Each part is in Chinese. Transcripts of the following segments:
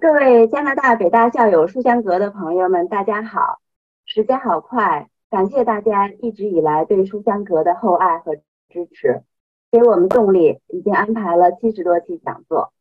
各位加拿大北大校友书香阁的朋友们，大家好！时间好快，感谢大家一直以来对书香阁的厚爱和支持，给我们动力。已经安排了七十多期讲座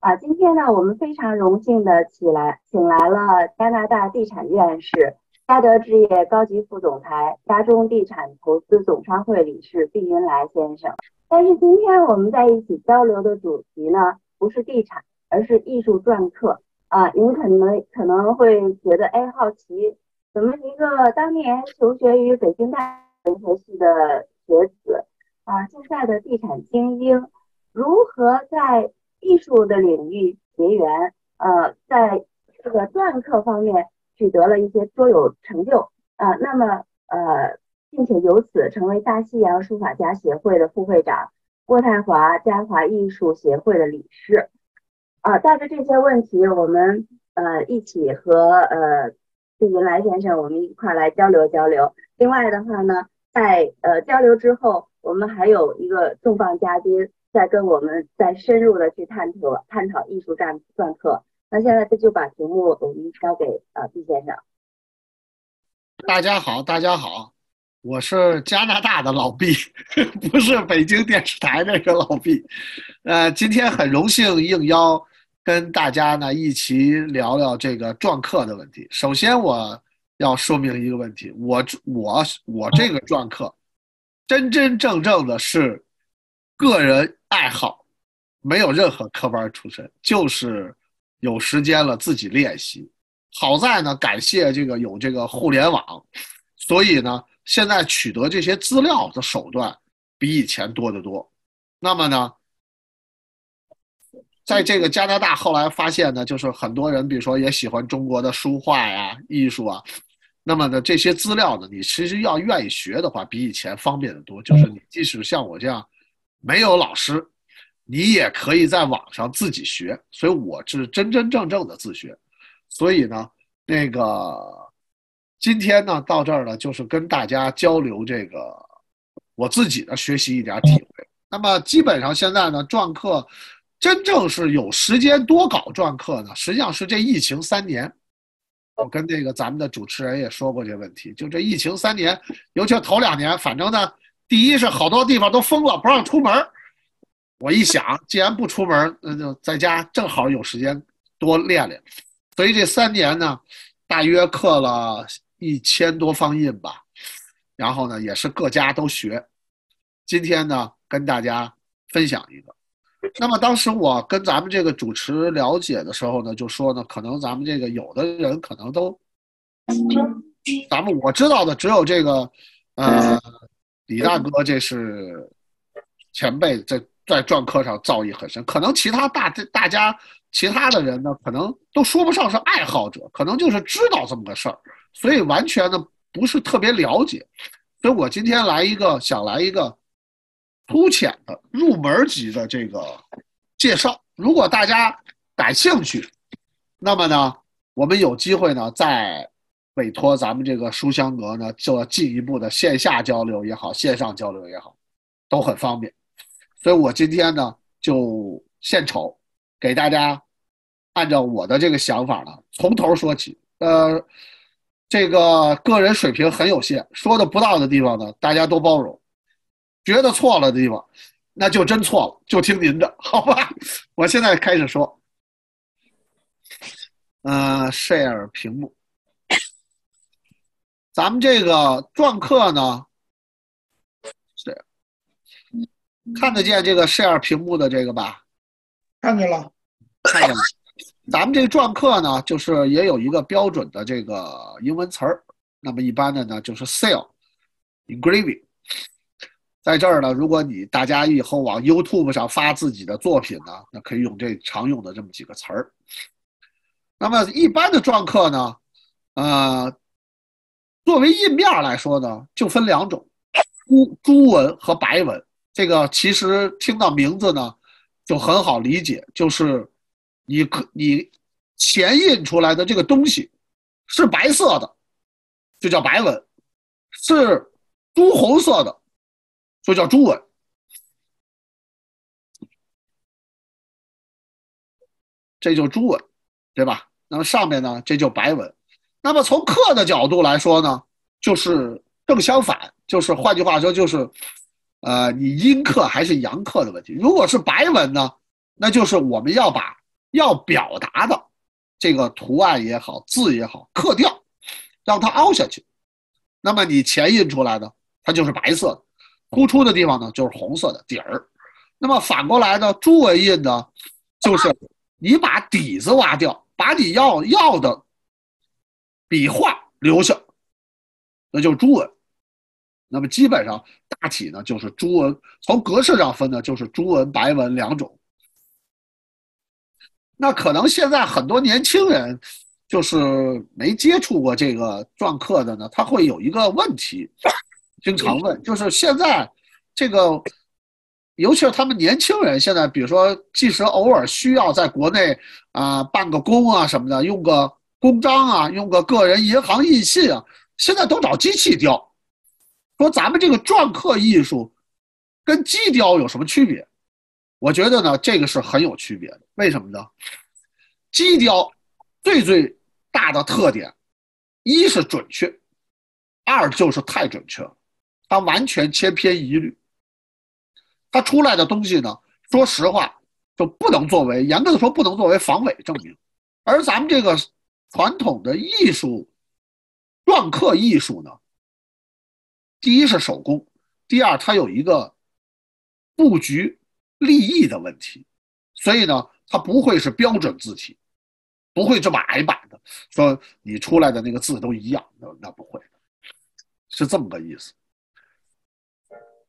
啊！今天呢，我们非常荣幸的起来，请来了加拿大地产院士、嘉德置业高级副总裁、嘉中地产投资总商会理事毕云来先生。但是今天我们在一起交流的主题呢，不是地产。而是艺术篆刻啊，您可能可能会觉得哎好奇，怎么一个当年求学于北京大学文学系的学子啊，现在的地产精英，如何在艺术的领域结缘？呃，在这个篆刻方面取得了一些卓有成就啊，那么呃，并且由此成为大西洋书法家协会的副会长，渥太华嘉华艺术协会的理事。啊，带着这些问题，我们呃一起和呃毕云来先生，我们一块来交流交流。另外的话呢，在呃交流之后，我们还有一个重磅嘉宾在跟我们再深入的去探讨探讨艺术篆篆刻。那现在这就把题目我们交给呃毕先生。大家好，大家好，我是加拿大的老毕，不是北京电视台那个老毕。呃，今天很荣幸应邀。跟大家呢一起聊聊这个篆刻的问题。首先，我要说明一个问题：我我我这个篆刻，真真正正的是个人爱好，没有任何科班出身，就是有时间了自己练习。好在呢，感谢这个有这个互联网，所以呢，现在取得这些资料的手段比以前多得多。那么呢？在这个加拿大，后来发现呢，就是很多人，比如说也喜欢中国的书画呀、艺术啊，那么呢，这些资料呢，你其实要愿意学的话，比以前方便的多。就是你即使像我这样没有老师，你也可以在网上自己学。所以我是真真正正的自学。所以呢，那个今天呢，到这儿呢，就是跟大家交流这个我自己的学习一点体会。那么基本上现在呢，篆刻。真正是有时间多搞篆刻呢，实际上是这疫情三年。我跟这个咱们的主持人也说过这问题，就这疫情三年，尤其头两年，反正呢，第一是好多地方都封了，不让出门。我一想，既然不出门，那就在家正好有时间多练练。所以这三年呢，大约刻了一千多方印吧，然后呢，也是各家都学。今天呢，跟大家分享一个。那么当时我跟咱们这个主持了解的时候呢，就说呢，可能咱们这个有的人可能都，咱们我知道的只有这个，呃，李大哥这是前辈，在在篆刻上造诣很深，可能其他大大家其他的人呢，可能都说不上是爱好者，可能就是知道这么个事儿，所以完全呢不是特别了解，所以我今天来一个，想来一个。粗浅的入门级的这个介绍，如果大家感兴趣，那么呢，我们有机会呢再委托咱们这个书香阁呢做进一步的线下交流也好，线上交流也好，都很方便。所以我今天呢就献丑，给大家按照我的这个想法呢从头说起。呃，这个个人水平很有限，说的不到的地方呢，大家多包容。觉得错了的地方，那就真错了，就听您的，好吧？我现在开始说，嗯，share 屏幕，咱们这个篆刻呢，是看得见这个 share 屏幕的这个吧？看见了，看见了。咱们这个篆刻呢，就是也有一个标准的这个英文词儿，那么一般的呢就是 seal engraving。在这儿呢，如果你大家以后往 YouTube 上发自己的作品呢，那可以用这常用的这么几个词儿。那么一般的篆刻呢，呃，作为印面来说呢，就分两种，朱朱文和白文。这个其实听到名字呢，就很好理解，就是你可你前印出来的这个东西是白色的，就叫白文；是朱红色的。所以叫朱文，这就朱文。对吧？那么上面呢，这就白文。那么从刻的角度来说呢，就是正相反，就是换句话说，就是呃，你阴刻还是阳刻的问题。如果是白文呢，那就是我们要把要表达的这个图案也好，字也好，刻掉，让它凹下去。那么你前印出来的，它就是白色的，突出的地方呢就是红色的底儿。那么反过来呢，朱文印呢，就是你把底子挖掉，把你要要的笔画留下，那就是朱文。那么基本上大体呢就是朱文，从格式上分呢就是朱文、白文两种。那可能现在很多年轻人就是没接触过这个篆刻的呢，他会有一个问题，经常问，就是现在这个。尤其是他们年轻人，现在比如说，即使偶尔需要在国内啊办个工啊什么的，用个公章啊，用个个人银行印信啊，现在都找机器雕。说咱们这个篆刻艺术跟机雕有什么区别？我觉得呢，这个是很有区别的。为什么呢？机雕最最大的特点，一是准确，二就是太准确了，它完全千篇一律。它出来的东西呢，说实话就不能作为严格的说不能作为防伪证明，而咱们这个传统的艺术篆刻艺术呢，第一是手工，第二它有一个布局立意的问题，所以呢，它不会是标准字体，不会这么矮板的，说你出来的那个字都一样，那那不会，是这么个意思。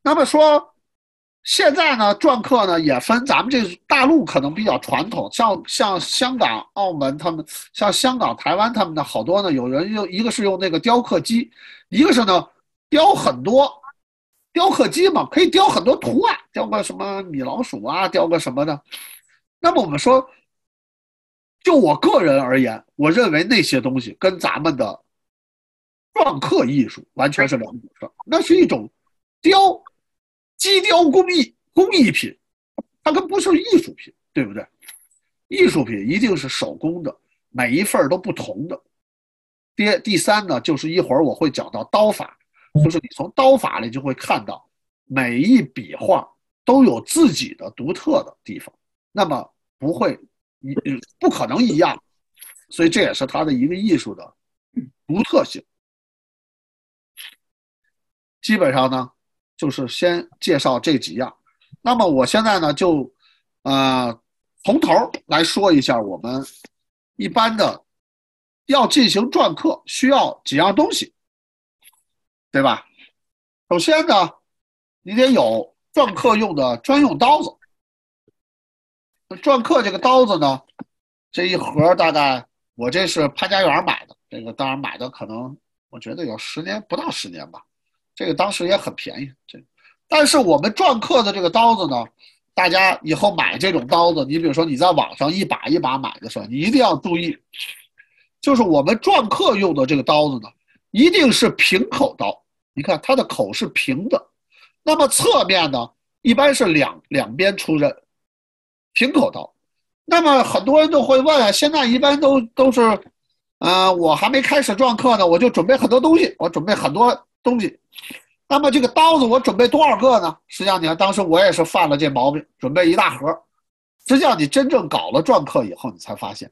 那么说。现在呢，篆刻呢也分，咱们这大陆可能比较传统，像像香港、澳门他们，像香港、台湾他们的好多呢，有人用一个是用那个雕刻机，一个是呢雕很多，雕刻机嘛可以雕很多图案，雕个什么米老鼠啊，雕个什么的。那么我们说，就我个人而言，我认为那些东西跟咱们的篆刻艺术完全是两回事，那是一种雕。机雕工艺工艺品，它跟不是艺术品，对不对？艺术品一定是手工的，每一份都不同的。第第三呢，就是一会儿我会讲到刀法，就是你从刀法里就会看到每一笔画都有自己的独特的地方，那么不会一不可能一样，所以这也是它的一个艺术的独特性。基本上呢。就是先介绍这几样，那么我现在呢就，呃，从头来说一下我们一般的要进行篆刻需要几样东西，对吧？首先呢，你得有篆刻用的专用刀子。篆刻这个刀子呢，这一盒大概我这是潘家园买的，这个当然买的可能我觉得有十年不到十年吧。这个当时也很便宜，这，但是我们篆刻的这个刀子呢，大家以后买这种刀子，你比如说你在网上一把一把买的时候，你一定要注意，就是我们篆刻用的这个刀子呢，一定是平口刀。你看它的口是平的，那么侧面呢，一般是两两边出刃，平口刀。那么很多人都会问啊，现在一般都都是，嗯，我还没开始篆刻呢，我就准备很多东西，我准备很多。东西，那么这个刀子我准备多少个呢？实际上，你看当时我也是犯了这毛病，准备一大盒。实际上，你真正搞了篆刻以后，你才发现，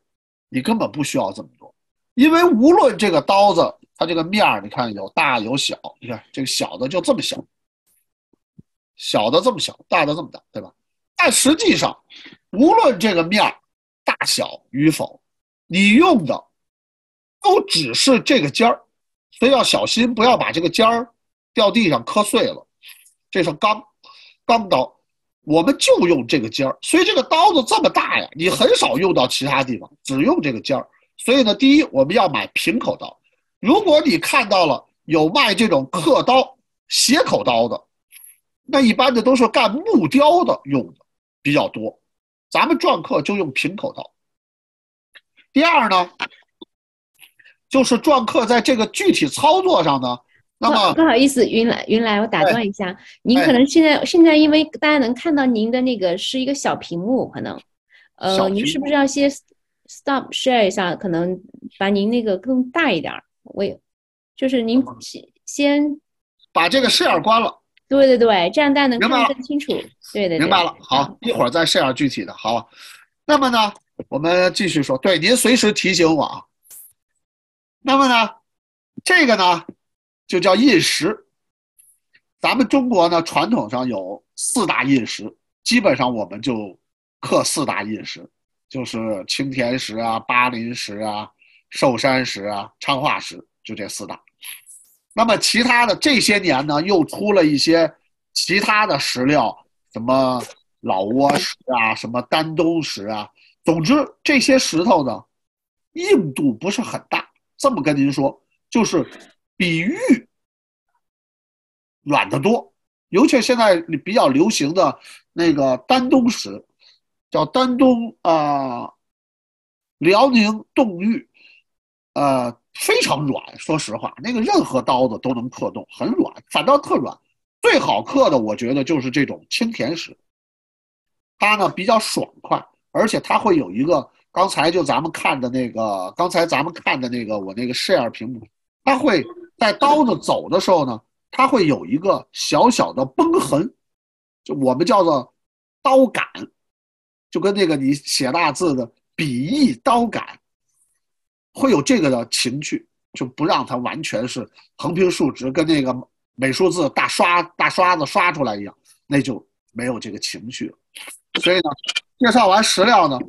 你根本不需要这么多，因为无论这个刀子它这个面儿，你看有大有小，你看这个小的就这么小，小的这么小，大的这么大，对吧？但实际上，无论这个面儿大小与否，你用的都只是这个尖儿。所以要小心，不要把这个尖儿掉地上磕碎了。这是钢钢刀，我们就用这个尖儿。所以这个刀子这么大呀，你很少用到其他地方，只用这个尖儿。所以呢，第一我们要买平口刀。如果你看到了有卖这种刻刀斜口刀的，那一般的都是干木雕的用的比较多。咱们篆刻就用平口刀。第二呢？就是篆刻在这个具体操作上呢，那么不好意思，云来云来，我打断一下，您可能现在现在因为大家能看到您的那个是一个小屏幕，可能，呃，您是不是要先 stop share 一下，可能把您那个更大一点儿。我也就是您先先把这个 share 关了。对对对，这样大家能看得更清楚。对对对，明白了，好，一会儿再 share 具体的，好。那么呢，我们继续说，对，您随时提醒我啊。那么呢，这个呢，就叫印石。咱们中国呢，传统上有四大印石，基本上我们就刻四大印石，就是青田石啊、巴林石啊、寿山石啊、昌化石，就这四大。那么其他的这些年呢，又出了一些其他的石料，什么老挝石啊，什么丹东石啊。总之，这些石头呢，硬度不是很大。这么跟您说，就是比玉软得多。尤其现在比较流行的那个丹东石，叫丹东啊，辽宁冻玉，呃。非常软，说实话，那个任何刀子都能刻动，很软，反倒特软。最好刻的，我觉得就是这种青田石，它呢比较爽快，而且它会有一个，刚才就咱们看的那个，刚才咱们看的那个我那个 share 屏幕，它会在刀子走的时候呢，它会有一个小小的崩痕，就我们叫做刀杆，就跟那个你写大字的笔意刀杆。会有这个的情趣，就不让它完全是横平竖直，跟那个美术字大刷大刷子刷出来一样，那就没有这个情趣了。所以呢，介绍完石料呢，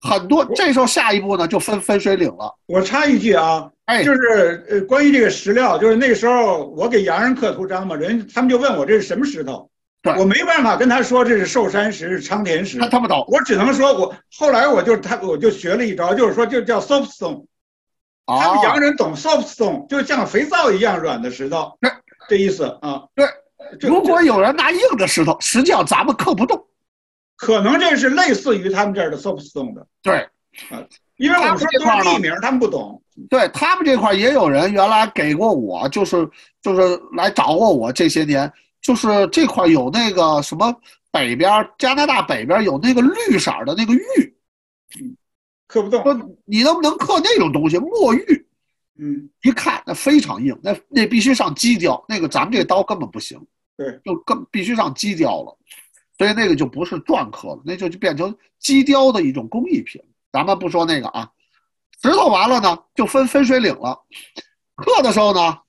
很多这时候下一步呢就分分水岭了。我插一句啊，哎，就是呃，关于这个石料，就是那时候我给洋人刻图章嘛，人他们就问我这是什么石头，我没办法跟他说这是寿山石、是昌田石，他他不懂，我只能说我后来我就他我就学了一招，就是说就叫 soft stone，。他们洋人懂 soft stone，就像肥皂一样软的石头，这意思啊。对，如果有人拿硬的石头，实际上咱们刻不动。可能这是类似于他们这儿的 soft stone 的。对，啊，因为我们说都是地名，他们不懂。对他们这块也有人原来给过我，就是就是来找过我这些年，就是这块有那个什么北边加拿大北边有那个绿色的那个玉。刻不动，说你能不能刻那种东西？墨玉，嗯，一看那非常硬，那那必须上机雕，那个咱们这刀根本不行，对，就更必须上机雕了，所以那个就不是篆刻了，那就就变成机雕的一种工艺品。咱们不说那个啊，石头完了呢，就分分水岭了。刻的时候呢，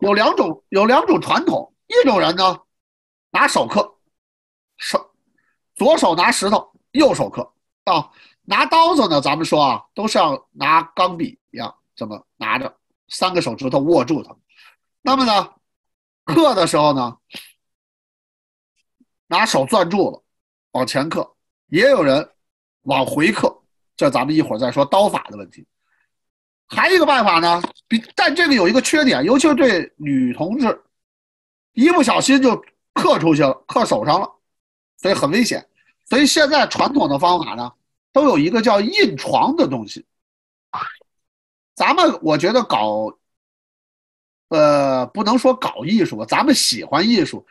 有两种，有两种传统，一种人呢，拿手刻，手左手拿石头，右手刻啊。拿刀子呢，咱们说啊，都像拿钢笔一样，这么拿着，三个手指头握住它。那么呢，刻的时候呢，拿手攥住了，往前刻；也有人往回刻，这咱们一会儿再说刀法的问题。还有一个办法呢，比但这个有一个缺点，尤其是对女同志，一不小心就刻出去了，刻手上了，所以很危险。所以现在传统的方法呢。都有一个叫印床的东西，咱们我觉得搞，呃，不能说搞艺术吧，咱们喜欢艺术，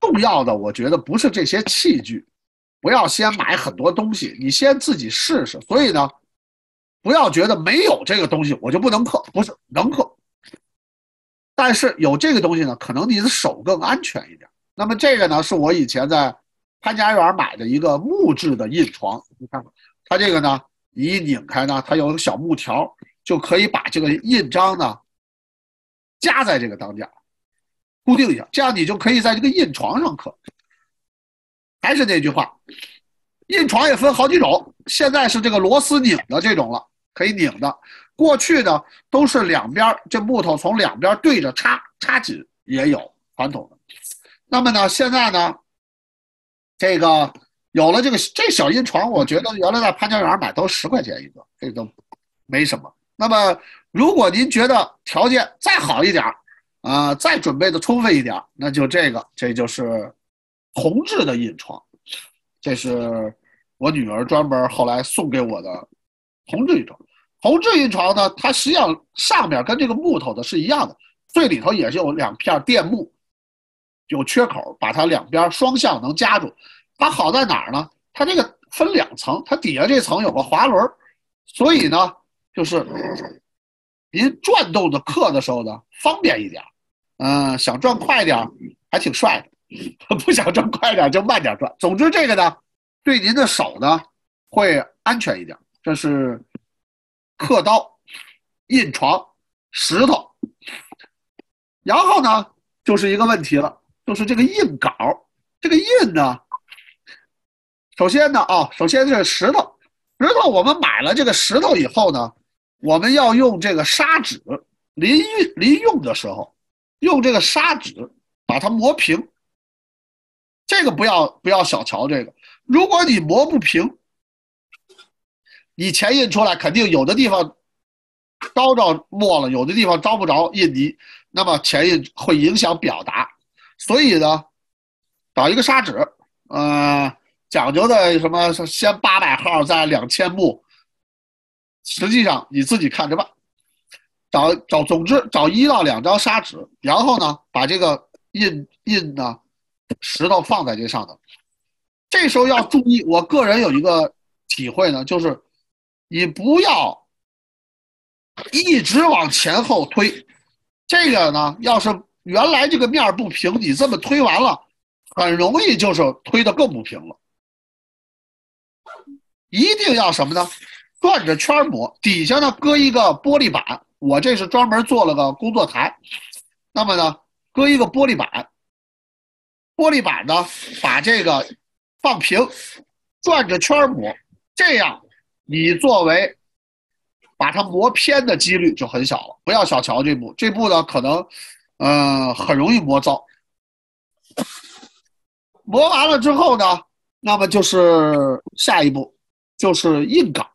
重要的我觉得不是这些器具，不要先买很多东西，你先自己试试。所以呢，不要觉得没有这个东西我就不能刻，不是能刻，但是有这个东西呢，可能你的手更安全一点。那么这个呢，是我以前在潘家园买的一个木质的印床，你看。它这个呢，一拧开呢，它有个小木条，就可以把这个印章呢夹在这个当架，固定一下，这样你就可以在这个印床上刻。还是那句话，印床也分好几种，现在是这个螺丝拧的这种了，可以拧的。过去呢都是两边这木头从两边对着插插紧，也有传统的。那么呢，现在呢，这个。有了这个这小印床，我觉得原来在潘家园买都十块钱一个，这都没什么。那么，如果您觉得条件再好一点啊，再准备的充分一点，那就这个，这就是铜制的印床，这是我女儿专门后来送给我的铜制印床。铜制印床呢，它实际上上面跟这个木头的是一样的，最里头也是有两片垫木，有缺口，把它两边双向能夹住。它好在哪儿呢？它这个分两层，它底下这层有个滑轮，所以呢，就是您转动的刻的时候呢，方便一点。嗯，想转快点还挺帅的；不想转快点就慢点转。总之，这个呢，对您的手呢会安全一点。这是刻刀、印床、石头，然后呢，就是一个问题了，就是这个印稿，这个印呢。首先呢，啊，首先这个石头，石头我们买了这个石头以后呢，我们要用这个砂纸，临用临用的时候，用这个砂纸把它磨平。这个不要不要小瞧这个，如果你磨不平，你钱印出来肯定有的地方招着墨了，有的地方招不着印泥，那么钱印会影响表达。所以呢，找一个砂纸，嗯。讲究的什么？先八百号，再两千目。实际上你自己看着办。找找，总之找一到两张砂纸，然后呢，把这个印印呢石头放在这上头。这时候要注意，我个人有一个体会呢，就是你不要一直往前后推。这个呢，要是原来这个面不平，你这么推完了，很容易就是推的更不平了。一定要什么呢？转着圈磨，底下呢搁一个玻璃板。我这是专门做了个工作台，那么呢，搁一个玻璃板，玻璃板呢把这个放平，转着圈磨，这样你作为把它磨偏的几率就很小了。不要小瞧这步，这步呢可能，嗯，很容易磨糟。磨完了之后呢，那么就是下一步。就是印稿，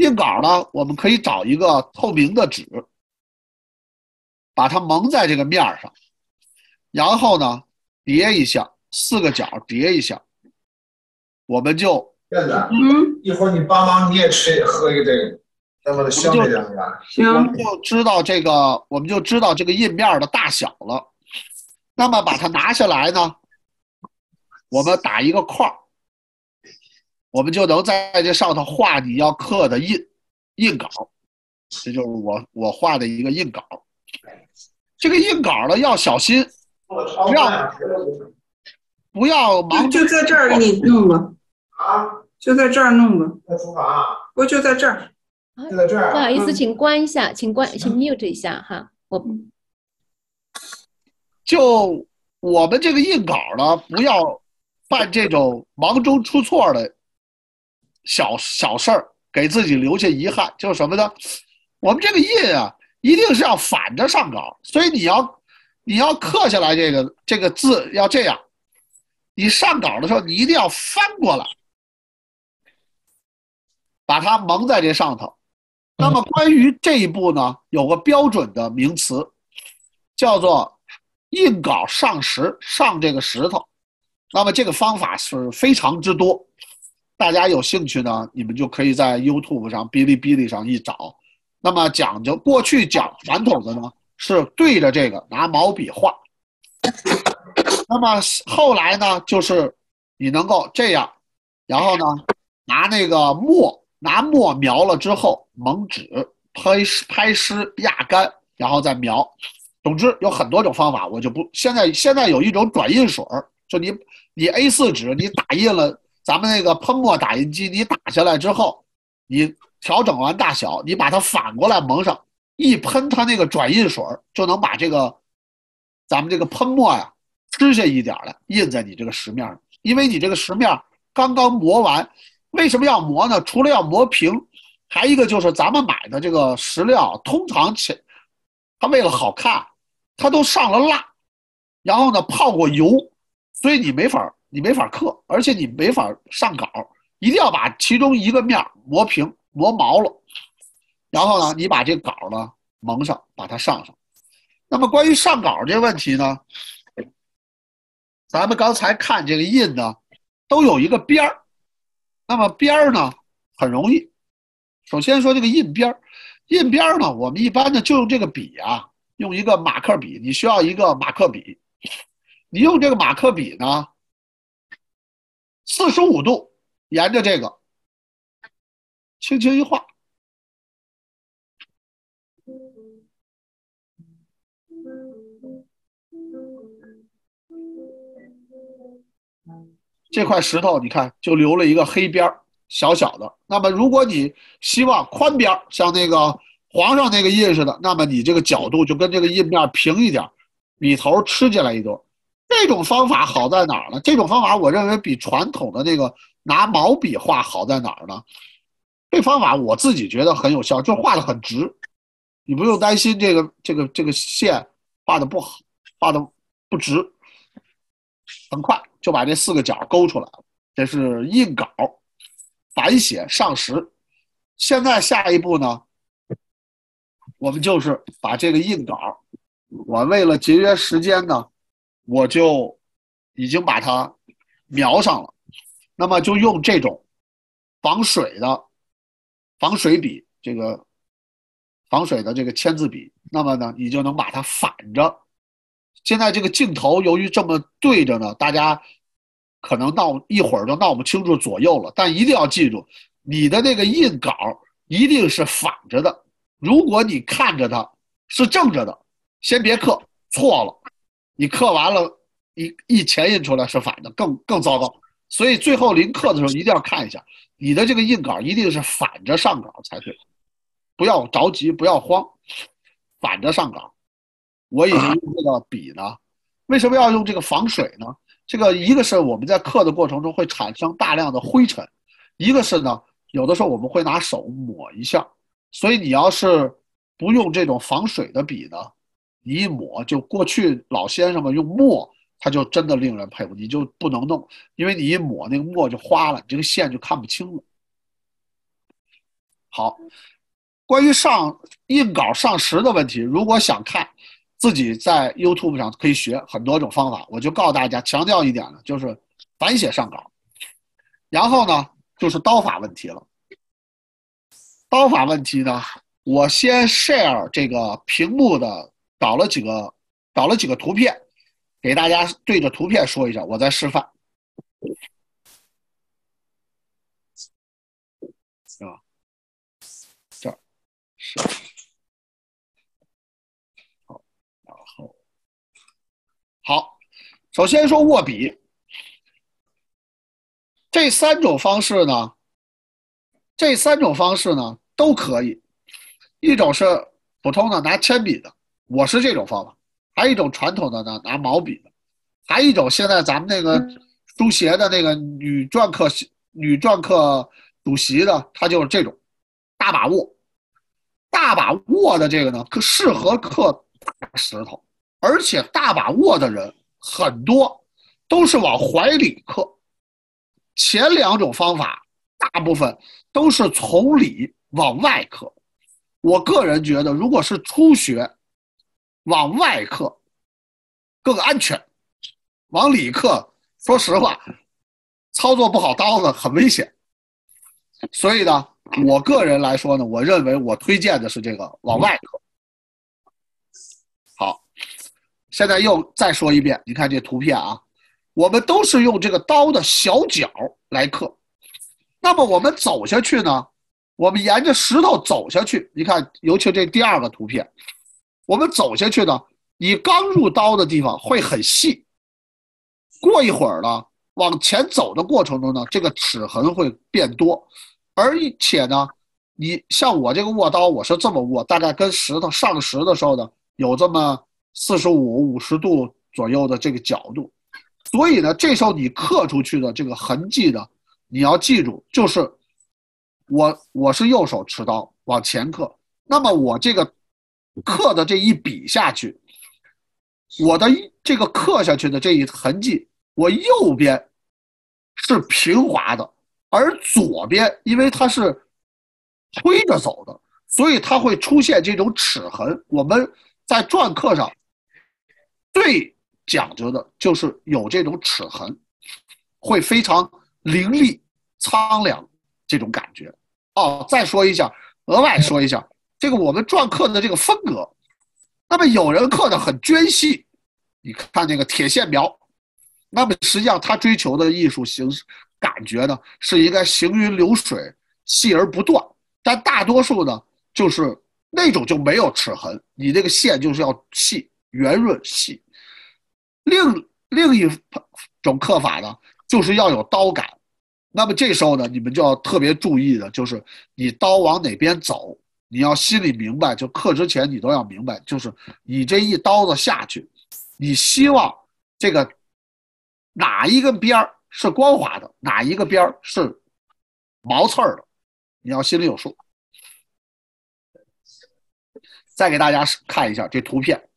印稿呢，我们可以找一个透明的纸，把它蒙在这个面上，然后呢叠一下，四个角叠一下，我们就燕子，嗯，一会儿你帮忙，你也吃也喝一个这个，那么的香一点是吧？行，我们就知道这个，我们就知道这个印面的大小了。那么把它拿下来呢，我们打一个框儿。我们就能在这上头画你要刻的印印稿，这就是我我画的一个印稿。这个印稿呢要小心，不要不要忙。就在这儿给你弄吧。啊，就在这儿弄吧。在厨房。不就在这儿？就在这儿。不好意思，请关一下，请关，请 mute 一下哈。我就我们这个印稿呢，不要犯这种忙中出错的。小小事儿给自己留下遗憾，就是什么呢？我们这个印啊，一定是要反着上稿，所以你要你要刻下来这个这个字要这样，你上稿的时候你一定要翻过来，把它蒙在这上头。那么关于这一步呢，有个标准的名词，叫做印稿上石，上这个石头。那么这个方法是非常之多。大家有兴趣呢，你们就可以在 YouTube 上、哔哩哔哩上一找。那么讲究过去讲传统的呢，是对着这个拿毛笔画。那么后来呢，就是你能够这样，然后呢，拿那个墨，拿墨描了之后，蒙纸拍湿、拍湿压干，然后再描。总之有很多种方法，我就不现在现在有一种转印水儿，就你你 A4 纸你打印了。咱们那个喷墨打印机，你打下来之后，你调整完大小，你把它反过来蒙上，一喷，它那个转印水就能把这个咱们这个喷墨呀吃下一点来，印在你这个石面上。因为你这个石面刚刚磨完，为什么要磨呢？除了要磨平，还一个就是咱们买的这个石料，通常前它为了好看，它都上了蜡，然后呢泡过油，所以你没法。你没法刻，而且你没法上稿，一定要把其中一个面磨平、磨毛了，然后呢，你把这稿呢蒙上，把它上上。那么关于上稿这个问题呢，咱们刚才看这个印呢，都有一个边儿。那么边儿呢很容易，首先说这个印边儿，印边儿呢，我们一般呢就用这个笔啊，用一个马克笔，你需要一个马克笔，你用这个马克笔呢。四十五度沿着这个轻轻一画，这块石头你看就留了一个黑边，小小的。那么如果你希望宽边，像那个皇上那个印似的，那么你这个角度就跟这个印面平一点，笔头吃进来一多。这种方法好在哪儿呢？这种方法我认为比传统的那个拿毛笔画好在哪儿呢？这方法我自己觉得很有效，就画的很直，你不用担心这个这个这个线画的不好，画的不直，很快就把这四个角勾出来了。这是印稿，反写上实。现在下一步呢，我们就是把这个印稿，我为了节约时间呢。我就已经把它描上了，那么就用这种防水的防水笔，这个防水的这个签字笔，那么呢，你就能把它反着。现在这个镜头由于这么对着呢，大家可能闹一会儿就闹不清楚左右了。但一定要记住，你的那个印稿一定是反着的。如果你看着它是正着的，先别刻，错了。你刻完了，一一前印出来是反的，更更糟糕。所以最后临刻的时候一定要看一下，你的这个印稿一定是反着上稿才对，不要着急，不要慌，反着上稿。我已经用这个笔呢，为什么要用这个防水呢？这个一个是我们在刻的过程中会产生大量的灰尘，一个是呢，有的时候我们会拿手抹一下，所以你要是不用这种防水的笔呢？你一抹，就过去老先生们用墨，他就真的令人佩服。你就不能弄，因为你一抹那个墨就花了，你这个线就看不清了。好，关于上印稿上实的问题，如果想看，自己在 YouTube 上可以学很多种方法。我就告诉大家，强调一点呢，就是反写上稿。然后呢，就是刀法问题了。刀法问题呢，我先 share 这个屏幕的。导了几个，导了几个图片，给大家对着图片说一下，我再示范，是吧？这是好，然后好，首先说握笔，这三种方式呢，这三种方式呢都可以，一种是普通的拿铅笔的。我是这种方法，还有一种传统的呢，拿毛笔的，还有一种现在咱们那个书协的那个女篆刻女篆刻主席的，她就是这种大把握，大把握的这个呢，可适合刻大石头，而且大把握的人很多都是往怀里刻，前两种方法大部分都是从里往外刻，我个人觉得，如果是初学。往外刻更安全，往里刻，说实话，操作不好刀子很危险。所以呢，我个人来说呢，我认为我推荐的是这个往外刻。好，现在又再说一遍，你看这图片啊，我们都是用这个刀的小角来刻。那么我们走下去呢，我们沿着石头走下去，你看，尤其这第二个图片。我们走下去呢，你刚入刀的地方会很细。过一会儿呢，往前走的过程中呢，这个齿痕会变多，而且呢，你像我这个握刀，我是这么握，大概跟石头上石的时候呢，有这么四十五、五十度左右的这个角度，所以呢，这时候你刻出去的这个痕迹呢，你要记住，就是我我是右手持刀往前刻，那么我这个。刻的这一笔下去，我的这个刻下去的这一痕迹，我右边是平滑的，而左边因为它是推着走的，所以它会出现这种齿痕。我们在篆刻上最讲究的就是有这种齿痕，会非常凌厉、苍凉这种感觉。哦，再说一下，额外说一下。这个我们篆刻的这个风格，那么有人刻的很娟细，你看那个铁线描，那么实际上他追求的艺术形式感觉呢是应该行云流水、细而不断，但大多数呢就是那种就没有齿痕，你这个线就是要细、圆润、细。另另一种刻法呢，就是要有刀感。那么这时候呢，你们就要特别注意的，就是你刀往哪边走，你要心里明白。就刻之前，你都要明白，就是你这一刀子下去，你希望这个哪一个边儿是光滑的，哪一个边儿是毛刺儿的，你要心里有数。再给大家看一下这图片，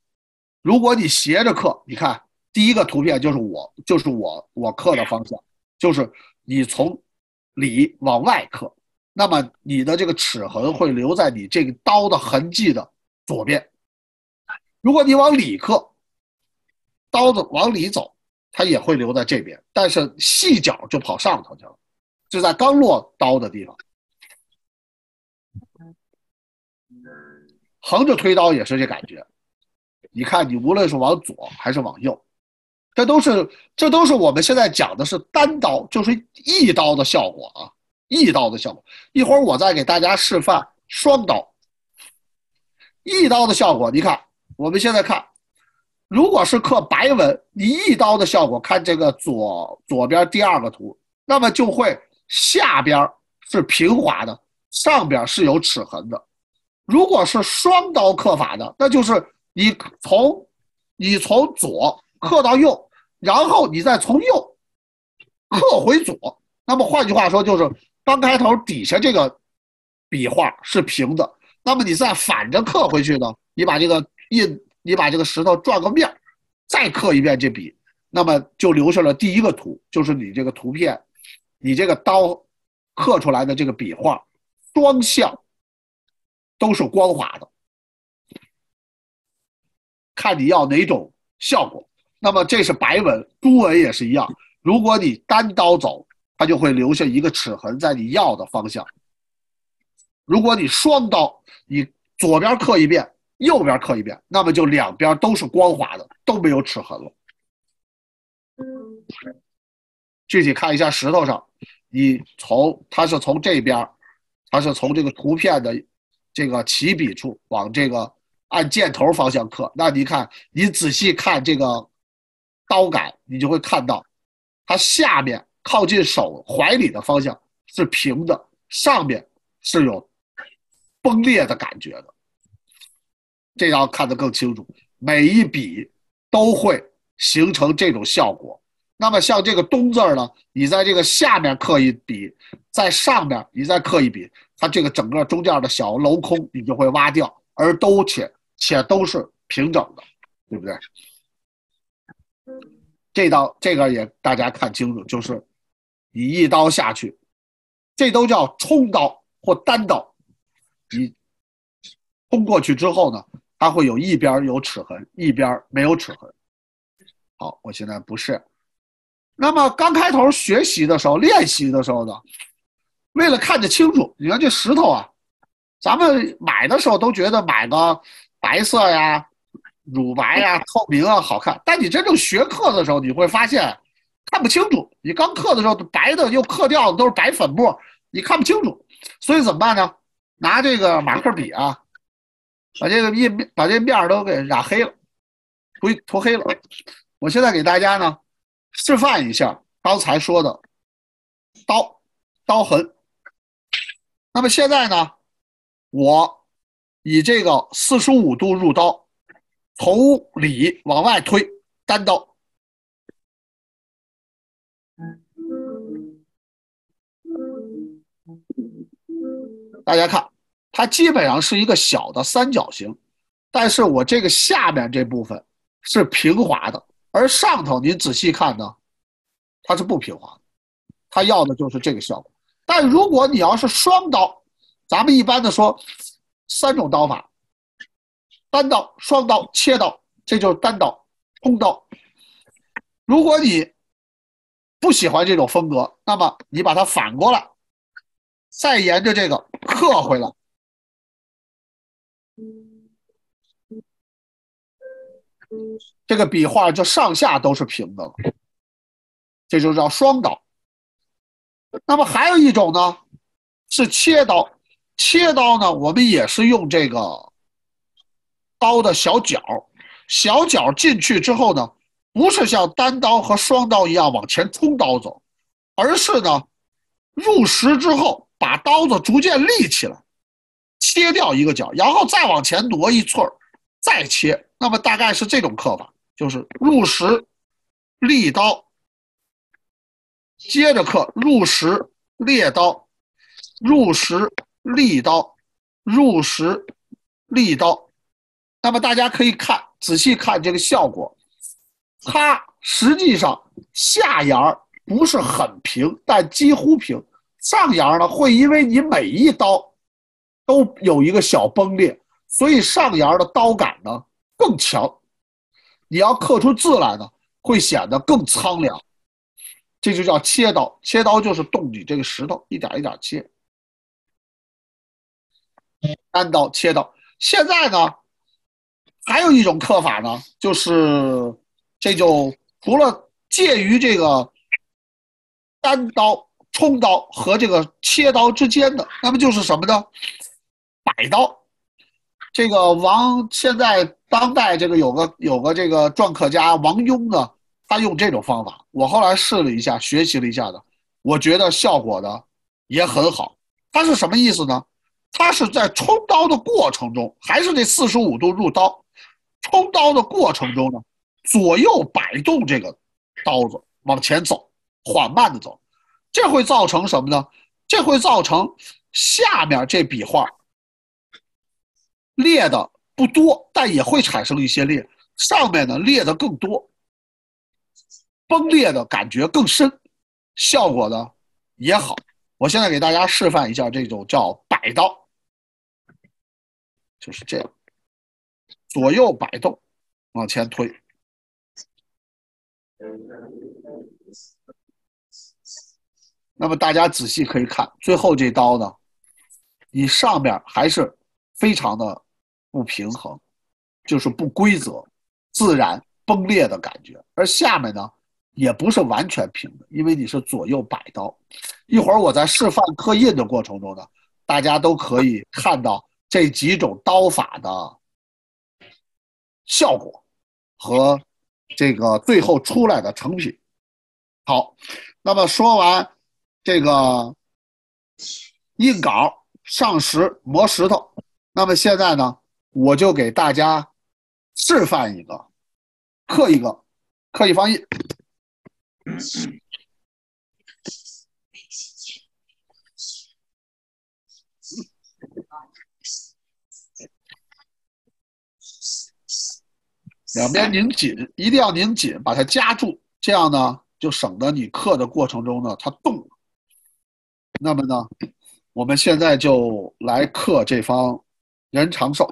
如果你斜着刻，你看第一个图片就是我，就是我我刻的方向，就是。你从里往外刻，那么你的这个齿痕会留在你这个刀的痕迹的左边。如果你往里刻，刀子往里走，它也会留在这边，但是细角就跑上头去了，就在刚落刀的地方。横着推刀也是这感觉，你看你无论是往左还是往右。这都是，这都是我们现在讲的是单刀，就是一刀的效果啊，一刀的效果。一会儿我再给大家示范双刀。一刀的效果，你看，我们现在看，如果是刻白纹，你一刀的效果，看这个左左边第二个图，那么就会下边是平滑的，上边是有齿痕的。如果是双刀刻法的，那就是你从你从左。刻到右，然后你再从右刻回左。那么换句话说，就是刚开头底下这个笔画是平的，那么你再反着刻回去呢？你把这个印，你把这个石头转个面，再刻一遍这笔，那么就留下了第一个图，就是你这个图片，你这个刀刻出来的这个笔画，双向都是光滑的。看你要哪种效果。那么这是白纹，朱纹也是一样。如果你单刀走，它就会留下一个齿痕在你要的方向。如果你双刀，你左边刻一遍，右边刻一遍，那么就两边都是光滑的，都没有齿痕了。具体看一下石头上，你从它是从这边，它是从这个图片的这个起笔处往这个按箭头方向刻。那你看，你仔细看这个。刀杆，你就会看到，它下面靠近手怀里的方向是平的，上面是有崩裂的感觉的。这要看得更清楚，每一笔都会形成这种效果。那么像这个“东”字呢，你在这个下面刻一笔，在上面你再刻一笔，它这个整个中间的小镂空你就会挖掉，而都且且都是平整的，对不对？这道这个也大家看清楚，就是你一刀下去，这都叫冲刀或单刀。你冲过去之后呢，它会有一边有齿痕，一边没有齿痕。好，我现在不是。那么刚开头学习的时候、练习的时候呢，为了看得清楚，你看这石头啊，咱们买的时候都觉得买个白色呀。乳白呀，透明啊，好看。但你真正学刻的时候，你会发现看不清楚。你刚刻的时候，白的又刻掉的都是白粉末，你看不清楚。所以怎么办呢？拿这个马克笔啊，把这个印把这面都给染黑了，涂涂黑了。我现在给大家呢示范一下刚才说的刀刀痕。那么现在呢，我以这个四十五度入刀。从里往外推，单刀。大家看，它基本上是一个小的三角形，但是我这个下面这部分是平滑的，而上头你仔细看呢，它是不平滑的。它要的就是这个效果。但如果你要是双刀，咱们一般的说三种刀法。单刀、双刀、切刀，这就是单刀、空刀。如果你不喜欢这种风格，那么你把它反过来，再沿着这个刻回来，这个笔画就上下都是平的了。这就叫双刀。那么还有一种呢，是切刀。切刀呢，我们也是用这个刀的小角，小角进去之后呢，不是像单刀和双刀一样往前冲刀走，而是呢，入石之后把刀子逐渐立起来，切掉一个角，然后再往前挪一寸儿，再切。那么大概是这种刻法，就是入石立刀。接着刻入石猎刀，入石立刀，入石立刀。那么大家可以看仔细看这个效果，它实际上下沿不是很平，但几乎平。上沿呢会因为你每一刀都有一个小崩裂，所以上沿的刀感呢更强。你要刻出字来呢，会显得更苍凉。这就叫切刀，切刀就是动你这个石头，一点一点切。单刀切刀，现在呢，还有一种刻法呢，就是这就除了介于这个单刀冲刀和这个切刀之间的，那么就是什么呢？摆刀。这个王现在当代这个有个有个这个篆刻家王庸呢。他用这种方法，我后来试了一下，学习了一下的，我觉得效果呢也很好。他是什么意思呢？他是在冲刀的过程中，还是这四十五度入刀，冲刀的过程中呢，左右摆动这个刀子往前走，缓慢的走，这会造成什么呢？这会造成下面这笔画裂的不多，但也会产生一些裂，上面呢裂的更多。崩裂的感觉更深，效果呢也好。我现在给大家示范一下这种叫摆刀，就是这样，左右摆动，往前推。那么大家仔细可以看，最后这刀呢，你上面还是非常的不平衡，就是不规则、自然崩裂的感觉，而下面呢。也不是完全平的，因为你是左右摆刀。一会儿我在示范刻印的过程中呢，大家都可以看到这几种刀法的效果和这个最后出来的成品。好，那么说完这个硬稿、上石、磨石头，那么现在呢，我就给大家示范一个，刻一个，刻一方印。两边拧紧，一定要拧紧，把它夹住，这样呢，就省得你刻的过程中呢，它动。那么呢，我们现在就来刻这方人长寿。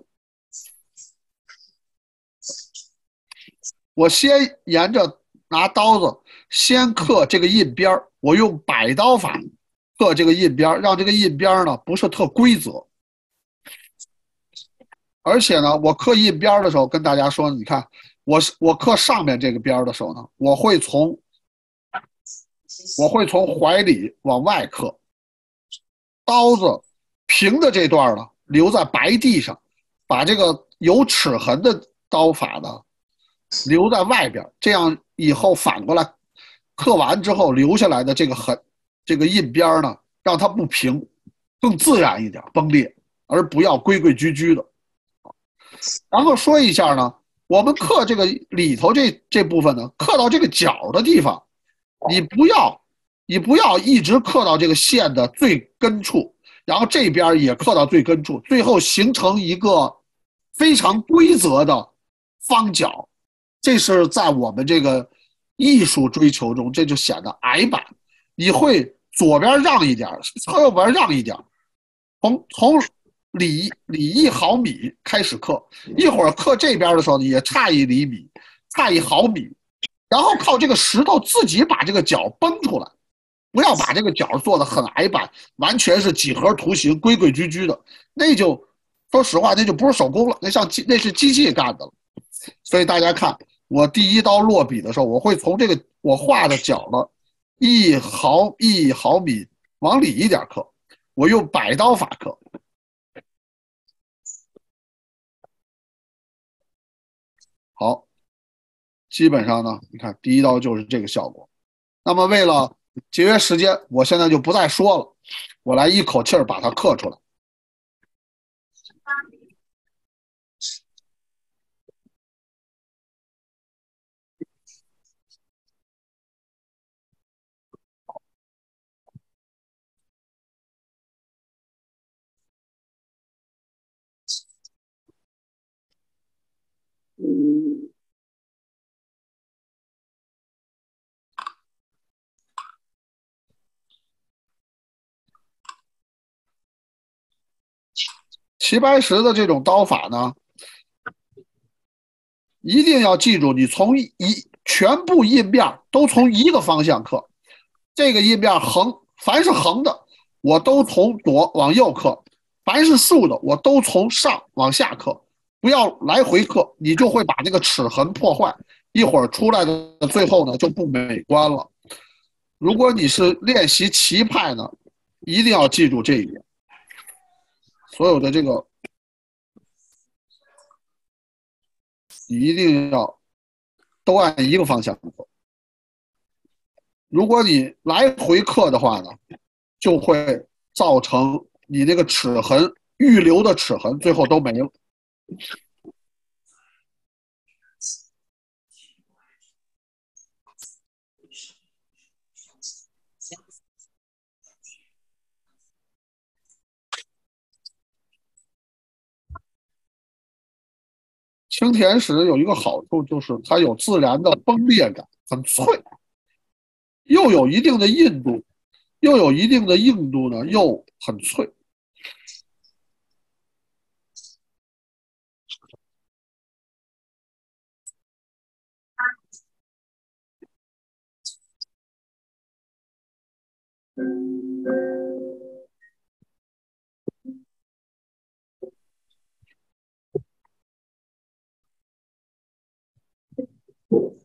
我先沿着拿刀子。先刻这个印边儿，我用摆刀法刻这个印边儿，让这个印边儿呢不是特规则。而且呢，我刻印边儿的时候跟大家说，你看，我是我刻上面这个边儿的时候呢，我会从我会从怀里往外刻，刀子平的这段呢留在白地上，把这个有齿痕的刀法呢留在外边，这样以后反过来。刻完之后留下来的这个痕，这个印边呢，让它不平，更自然一点崩裂，而不要规规矩矩的。然后说一下呢，我们刻这个里头这这部分呢，刻到这个角的地方，你不要，你不要一直刻到这个线的最根处，然后这边也刻到最根处，最后形成一个非常规则的方角，这是在我们这个。艺术追求中，这就显得矮板。你会左边让一点，侧右边让一点，从从里里一毫米开始刻，一会儿刻这边的时候也差一厘米，差一毫米，然后靠这个石头自己把这个角崩出来，不要把这个角做的很矮板，完全是几何图形，规规矩矩的，那就说实话，那就不是手工了，那像机那是机器干的了。所以大家看。我第一刀落笔的时候，我会从这个我画的角了，一毫一毫米往里一点刻，我用摆刀法刻。好，基本上呢，你看第一刀就是这个效果。那么为了节约时间，我现在就不再说了，我来一口气儿把它刻出来。嗯，齐白石的这种刀法呢，一定要记住，你从一全部印面都从一个方向刻，这个印面横，凡是横的，我都从左往右刻；凡是竖的，我都从上往下刻。不要来回刻，你就会把这个齿痕破坏，一会儿出来的最后呢就不美观了。如果你是练习齐派呢，一定要记住这一点。所有的这个，你一定要都按一个方向走。如果你来回刻的话呢，就会造成你这个齿痕预留的齿痕最后都没了。青田石有一个好处，就是它有自然的崩裂感，很脆，又有一定的硬度，又有一定的硬度呢，又很脆。那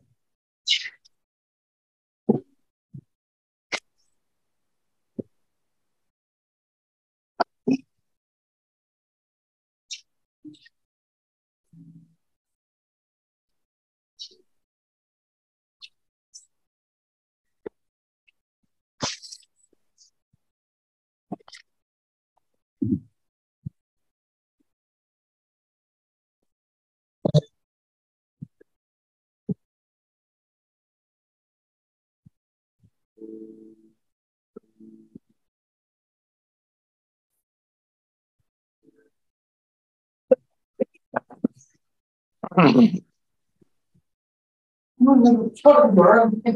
个跳 着玩儿，那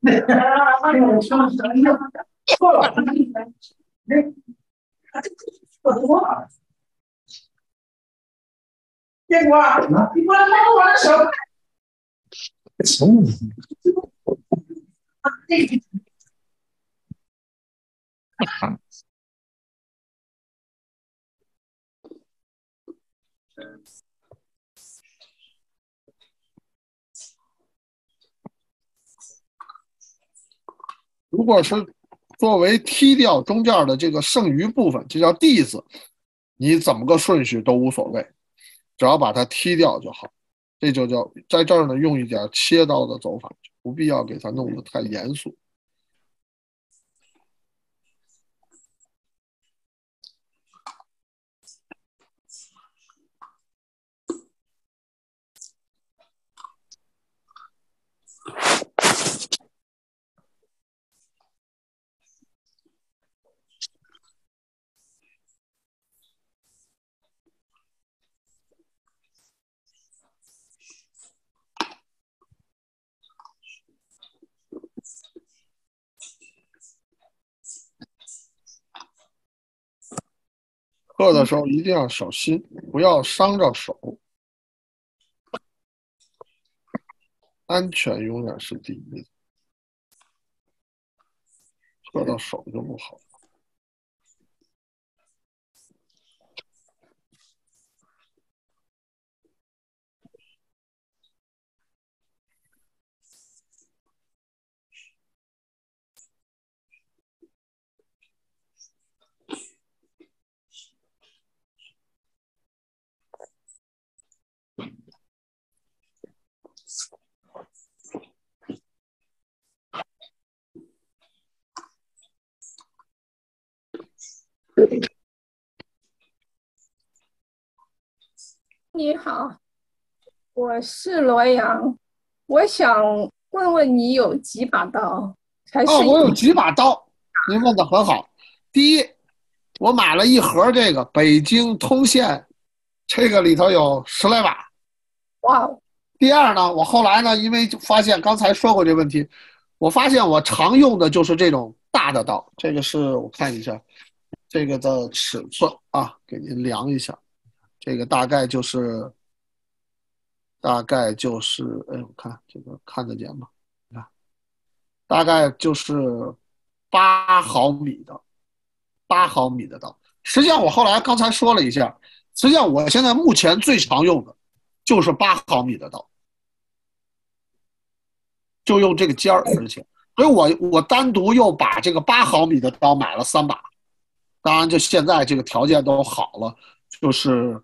那那那什么什么错了？那错多了。结果你把猫玩手。行。如果是作为踢掉中间的这个剩余部分，这叫弟子，你怎么个顺序都无所谓，只要把它踢掉就好。这就叫在这儿呢，用一点切刀的走法，不必要给它弄得太严肃。刻的时候一定要小心，不要伤着手，安全永远是第一。刻到手就不好。你好，我是罗阳，我想问问你有几把刀？还是哦，我有几把刀，您问的很好。第一，我买了一盒这个北京通县，这个里头有十来把。哇，第二呢，我后来呢，因为发现刚才说过这问题，我发现我常用的就是这种大的刀。这个是我看一下，这个的尺寸啊，给您量一下，这个大概就是，大概就是，哎，我看这个看得见吗？你看，大概就是八毫米的，八毫米的刀。实际上我后来刚才说了一下，实际上我现在目前最常用的就是八毫米的刀。就用这个尖儿，而且，所以我我单独又把这个八毫米的刀买了三把，当然就现在这个条件都好了，就是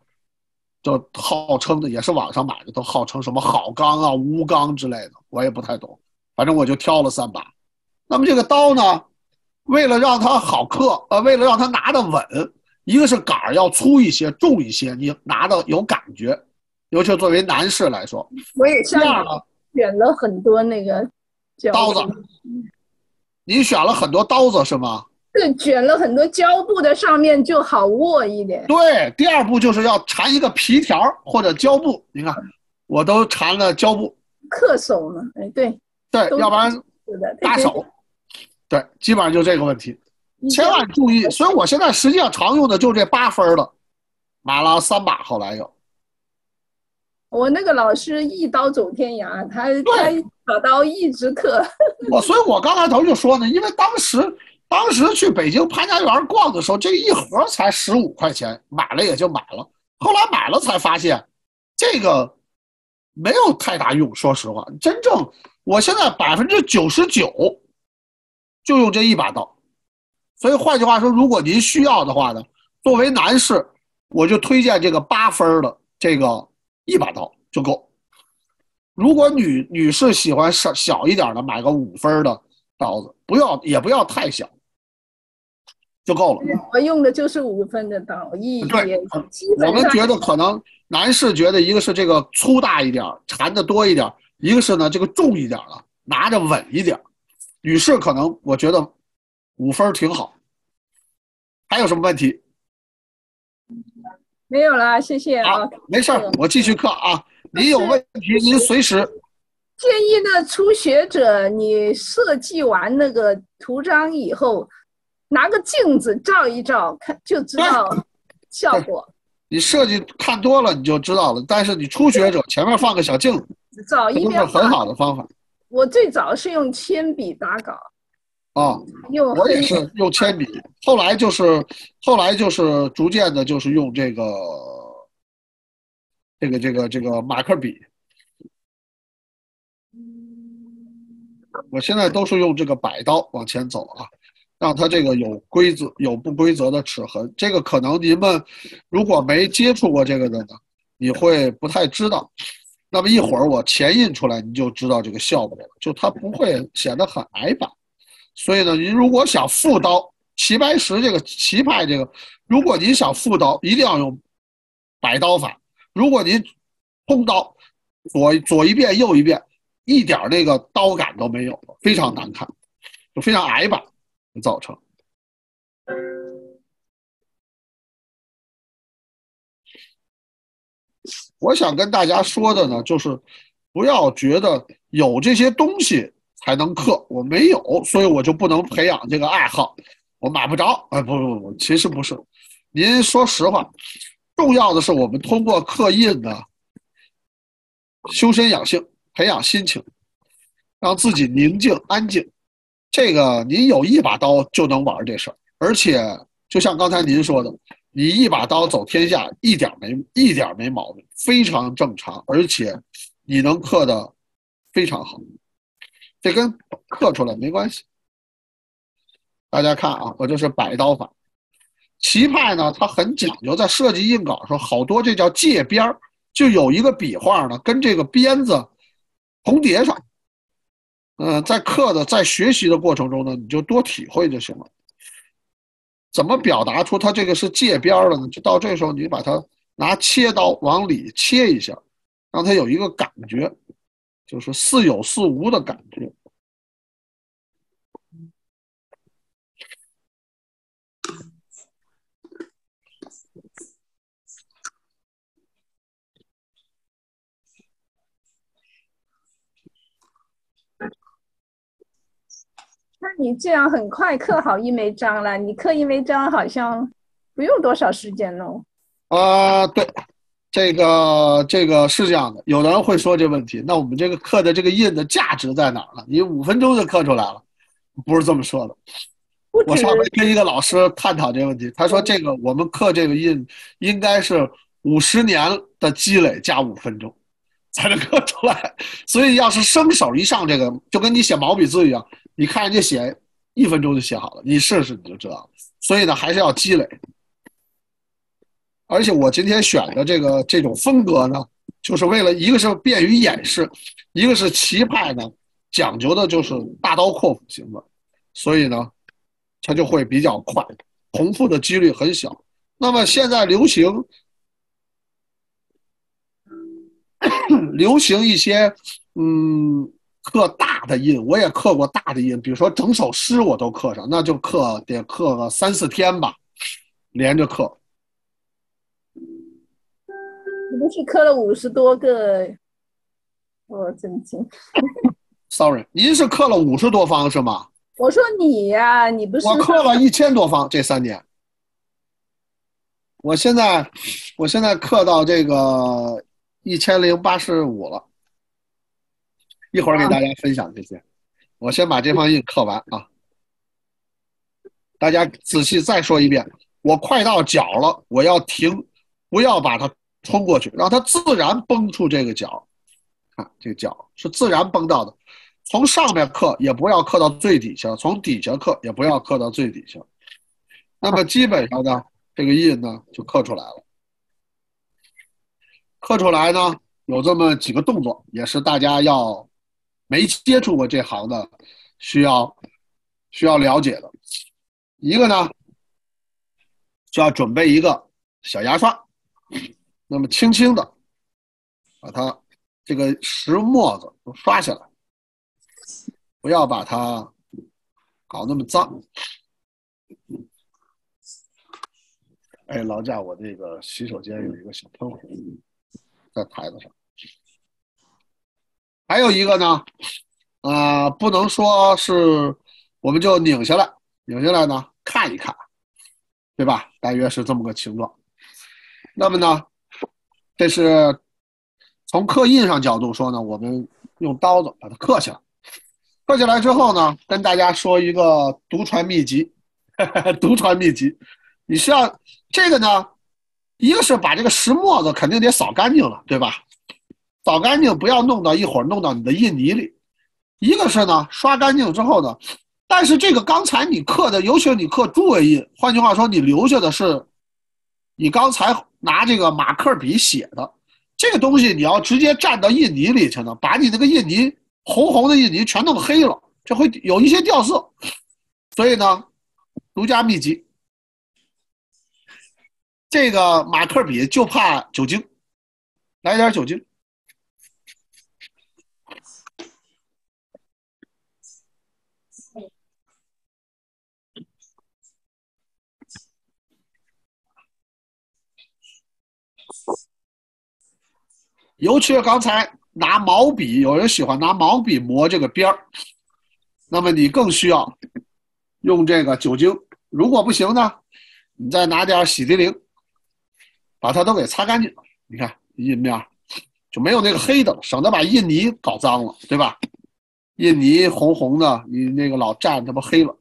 就号称的也是网上买的，都号称什么好钢啊、钨钢之类的，我也不太懂，反正我就挑了三把。那么这个刀呢，为了让它好刻，呃，为了让它拿得稳，一个是杆儿要粗一些、重一些，你拿的有感觉，尤其作为男士来说。我也像第二呢，选了很多那个胶刀子，你选了很多刀子是吗？对，卷了很多胶布的，上面就好握一点。对，第二步就是要缠一个皮条或者胶布，你看我都缠了胶布，恪手呢？哎，对，对，要不然是的，对对搭手，对，基本上就这个问题，千万注意。所以我现在实际上常用的就这八分的，买了三把，后来有。我那个老师一刀走天涯，他他把刀一直刻。我所以，我刚才头就说呢，因为当时当时去北京潘家园逛的时候，这一盒才十五块钱，买了也就买了。后来买了才发现，这个没有太大用。说实话，真正我现在百分之九十九就用这一把刀。所以换句话说，如果您需要的话呢，作为男士，我就推荐这个八分的这个一把刀就够。如果女女士喜欢小小一点的，买个五分的刀子，不要也不要太小，就够了。我用的就是五分的刀，一对也基本上我们觉得可能男士觉得一个是这个粗大一点，缠的多一点，一个是呢这个重一点了，拿着稳一点。女士可能我觉得五分挺好。还有什么问题？没有了，谢谢啊。没事儿，我继续课啊。您有问题您随时。建议呢，初学者你设计完那个图章以后，拿个镜子照一照，看就知道效果。你设计看多了你就知道了，但是你初学者前面放个小镜子，照一边这是很好的方法。我最早是用铅笔打稿，啊，用我也是用铅笔，后来就是后来就是逐渐的，就是用这个这个这个这个马克笔。我现在都是用这个摆刀往前走啊，让它这个有规则、有不规则的齿痕。这个可能您们如果没接触过这个的呢，你会不太知道。那么一会儿我前印出来，你就知道这个效果了，就它不会显得很矮板。所以呢，您如果想复刀，齐白石这个齐派这个，如果您想复刀，一定要用摆刀法。如果您空刀，左左一遍右一遍，一点那个刀感都没有了，非常难看，就非常矮板造成。我想跟大家说的呢，就是不要觉得有这些东西才能刻，我没有，所以我就不能培养这个爱好，我买不着。哎，不不不，其实不是。您说实话，重要的是我们通过刻印呢，修身养性，培养心情，让自己宁静安静。这个您有一把刀就能玩这事儿，而且就像刚才您说的，你一把刀走天下，一点没一点没毛病，非常正常，而且你能刻的非常好，这跟刻出来没关系。大家看啊，我这是摆刀法。齐派呢，它很讲究，在设计印稿的时候，好多这叫界边儿，就有一个笔画呢，跟这个鞭子重叠上。嗯、在刻的在学习的过程中呢，你就多体会就行了。怎么表达出它这个是界边儿了呢？就到这时候，你把它拿切刀往里切一下，让它有一个感觉，就是似有似无的感觉。那你这样很快刻好一枚章了，你刻一枚章好像不用多少时间哦。啊，对，这个这个是这样的，有的人会说这问题，那我们这个刻的这个印的价值在哪儿呢？你五分钟就刻出来了，不是这么说的。我上回跟一个老师探讨这个问题，他说这个我们刻这个印应该是五十年的积累加五分钟 才能刻出来，所以要是生手一上这个，就跟你写毛笔字一样，你看人家写一分钟就写好了，你试试你就知道了。所以呢，还是要积累。而且我今天选的这个这种风格呢，就是为了一个是便于演示，一个是棋派呢讲究的就是大刀阔斧型的，所以呢，它就会比较快，重复的几率很小。那么现在流行 流行一些嗯刻大的印，我也刻过大的印，比如说整首诗我都刻上，那就刻得刻个三四天吧，连着刻。你不是刻了五十多个？我震惊！Sorry，您是刻了五十多方是吗？我说你呀、你不是我刻了一千多方，这三年。我现在，我现在刻到这个一千零八十五了，一会儿给大家分享这些。我先把这方印刻完啊。大家仔细再说一遍，我快到角了，我要停，不要把它冲过去，让它自然崩出这个角。看这个角是自然崩到的，从上面刻也不要刻到最底下，从底下刻也不要刻到最底下。那么基本上呢，这个印呢就刻出来了。刻出来呢有这么几个动作，也是大家要没接触过这行的需要需要了解的。一个呢，就要准备一个小牙刷，那么轻轻的把它这个石墨子刷下来，不要把它搞那么脏。哎，劳驾，我这个洗手间有一个小喷壶在台子上。还有一个呢，啊、不能说是我们就拧下来，拧下来呢看一看，对吧？大约是这么个情况。那么呢，这是从刻印上角度说呢，我们用刀子把它刻下来。刻下来之后呢，跟大家说一个独传秘籍，独传秘籍，你需要这个呢，一个是把这个石沫子肯定得扫干净了，对吧？扫干净，不要弄到一会儿弄到你的印泥里。一个是呢，刷干净之后呢，但是这个刚才你刻的，尤其是你刻诸位印，换句话说，你留下的是你刚才拿这个马克笔写的这个东西，你要直接蘸到印泥里去呢，把你那个印泥红红的印泥全弄黑了，这会有一些掉色。所以呢，独家秘籍，这个马克笔就怕酒精，来点酒精。尤其是刚才拿毛笔，有人喜欢拿毛笔磨这个边儿，那么你更需要用这个酒精。如果不行呢，你再拿点洗涤灵，把它都给擦干净。你看印面就没有那个黑的，省得把印泥搞脏了，对吧？印泥红红的，你那个老蘸，它不黑了。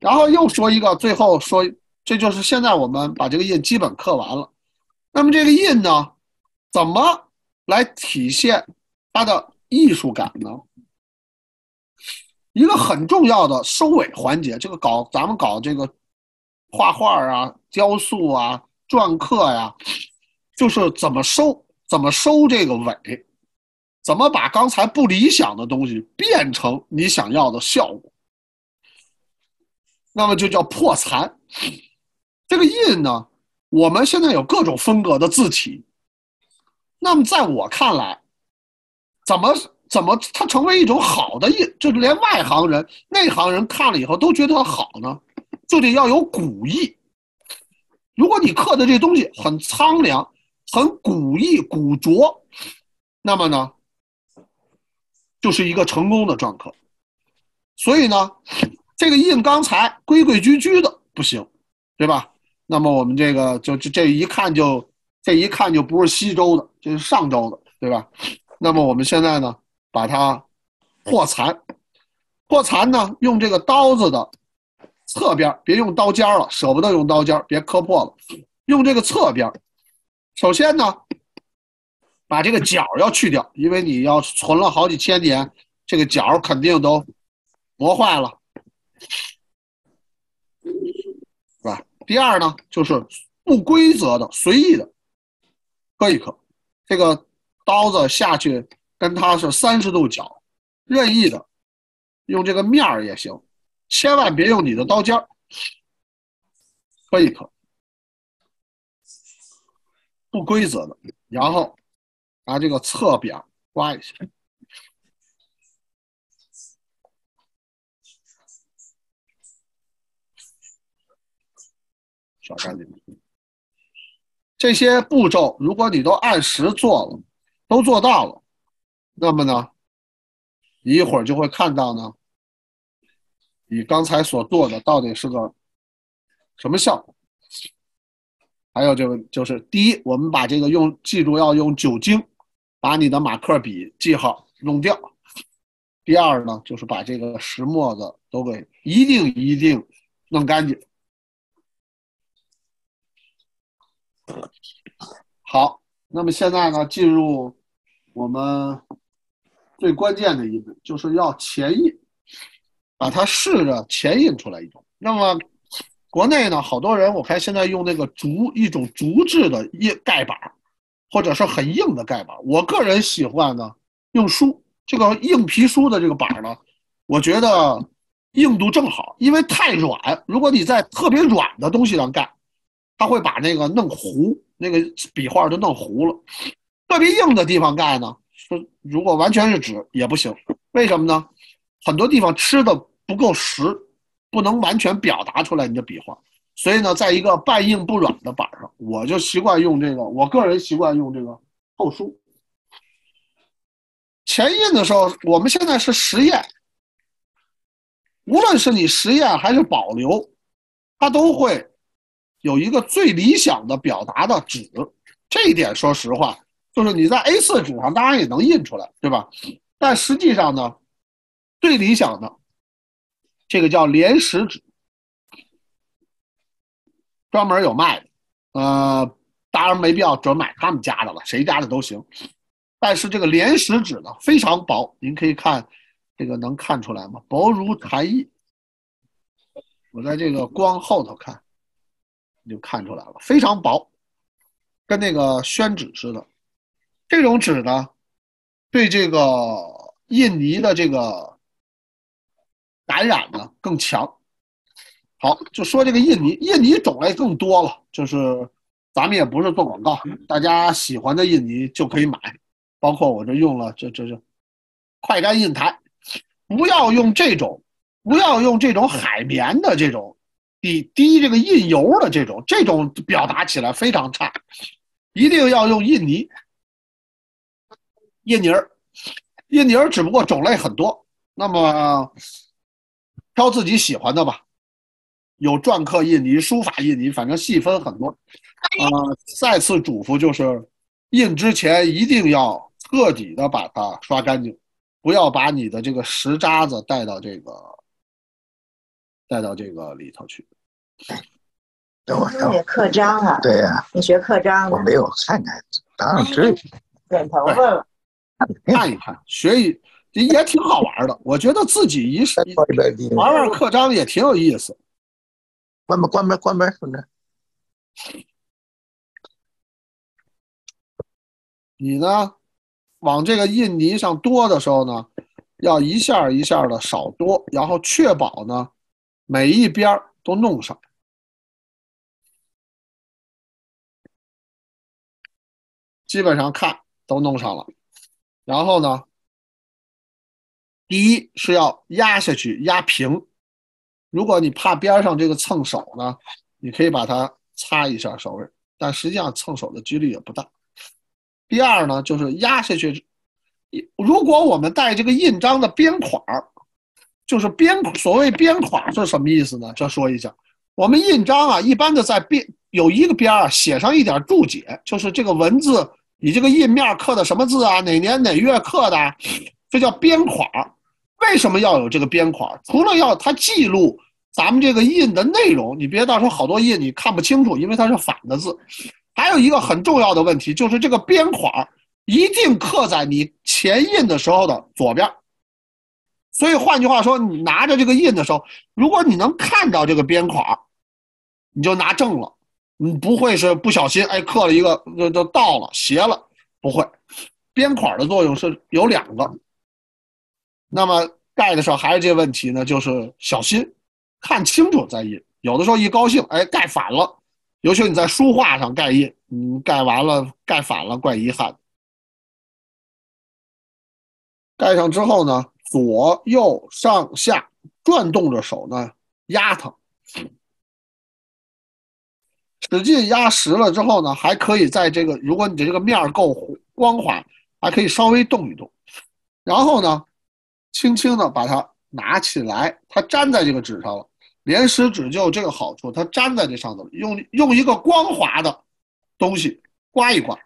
然后又说一个，最后说，这就是现在我们把这个印基本刻完了。那么这个印呢，怎么来体现它的艺术感呢？一个很重要的收尾环节，这个搞咱们搞这个画画啊、雕塑啊、篆刻呀、就是怎么收，怎么收这个尾，怎么把刚才不理想的东西变成你想要的效果。那么就叫破残，这个印呢，我们现在有各种风格的字体。那么在我看来，怎么怎么它成为一种好的印，就是连外行人、内行人看了以后都觉得它好呢？就得要有古意。如果你刻的这东西很苍凉、很古意、古拙，那么呢，就是一个成功的篆刻。所以呢，这个印刚才规规矩矩的不行，对吧？那么我们这个就这这一看就这一看就不是西周的，这是上周的，对吧？那么我们现在呢，把它破残，破残呢，用这个刀子的。侧边别用刀尖了，舍不得用刀尖，别磕破了。用这个侧边，首先呢，把这个角要去掉，因为你要存了好几千年，这个角肯定都磨坏了，是吧？第二呢，就是不规则的、随意的磕一磕，这个刀子下去跟它是三十度角，任意的用这个面儿也行。千万别用你的刀尖儿，磕一磕，不规则的，然后拿这个侧边刮一下，刷干净。这些步骤，如果你都按时做了，都做到了，那么呢，你一会儿就会看到呢。你刚才所做的到底是个什么效果？还有这个就是，第一，我们把这个用记住要用酒精把你的马克笔记号弄掉；第二呢，就是把这个石墨子都给一定一定弄干净。好，那么现在呢，进入我们最关键的一步，就是要前印。把它试着前印出来一种。那么，国内呢，好多人我看现在用那个竹一种竹制的印盖板，或者是很硬的盖板。我个人喜欢呢，用书这个硬皮书的这个板呢，我觉得硬度正好，因为太软，如果你在特别软的东西上盖，它会把那个弄糊，那个笔画都弄糊了。特别硬的地方盖呢，说如果完全是纸也不行，为什么呢？很多地方吃的。不够实，不能完全表达出来你的笔画，所以呢，在一个半硬不软的板上，我就习惯用这个。我个人习惯用这个厚书。前印的时候，我们现在是实验，无论是你实验还是保留，它都会有一个最理想的表达的纸。这一点，说实话，就是你在 A4 纸上当然也能印出来，对吧？但实际上呢，最理想的。这个叫连石纸，专门有卖的，呃，当然没必要准买他们家的了，谁家的都行。但是这个连石纸呢，非常薄，您可以看这个能看出来吗？薄如蝉翼。我在这个光后头看，你就看出来了，非常薄，跟那个宣纸似的。这种纸呢，对这个印泥的这个。感染呢更强。好，就说这个印泥，印泥种类更多了。就是咱们也不是做广告，大家喜欢的印泥就可以买。包括我这用了，这这这快干印台，不要用这种，不要用这种海绵的这种滴滴这个印油的这种，这种表达起来非常差。一定要用印泥，印泥儿，印泥儿只不过种类很多。那么。挑自己喜欢的吧，有篆刻印泥、书法印泥，反正细分很多。呃，再次嘱咐就是，印之前一定要彻底的把它刷干净，不要把你的这个石渣子带到这个带到这个里头去。等会儿，你刻章啊？对呀，你学刻章的？我没有看看，当然知。剪头发了，看一看，学一。也挺好玩的，我觉得自己一试玩玩刻章也挺有意思。关门，关门，关门，兄弟。你呢，往这个印泥上多的时候呢，要一下一下的少多，然后确保呢每一边都弄上。基本上看都弄上了，然后呢，第一是要压下去压平。如果你怕边上这个蹭手呢，你可以把它擦一下稍微，但实际上蹭手的几率也不大。第二呢，就是压下去。如果我们带这个印章的边款儿，就是边所谓边款是什么意思呢？这说一下，我们印章啊，一般的在边有一个边儿啊写上一点注解，就是这个文字，你这个印面刻的什么字啊，哪年哪月刻的，这叫边款儿。为什么要有这个边框？除了要它记录咱们这个印的内容，你别到时候好多印你看不清楚，因为它是反的字。还有一个很重要的问题，就是这个边框一定刻在你前印的时候的左边。所以换句话说，你拿着这个印的时候，如果你能看到这个边框，你就拿正了，你不会是不小心哎刻了一个就就倒了斜了，不会。边框的作用是有两个。那么盖的时候还是这问题呢，就是小心看清楚再印。有的时候一高兴，哎，盖反了，尤其你在书画上盖印，你盖完了盖反了，怪遗憾。盖上之后呢，左右上下转动着手呢，压它，使劲压实了之后呢，还可以在这个，如果你的这个面够光滑，还可以稍微动一动，然后呢。轻轻的把它拿起来，它粘在这个纸上了。连石纸就有这个好处，它粘在这上头，用用一个光滑的东西刮一刮，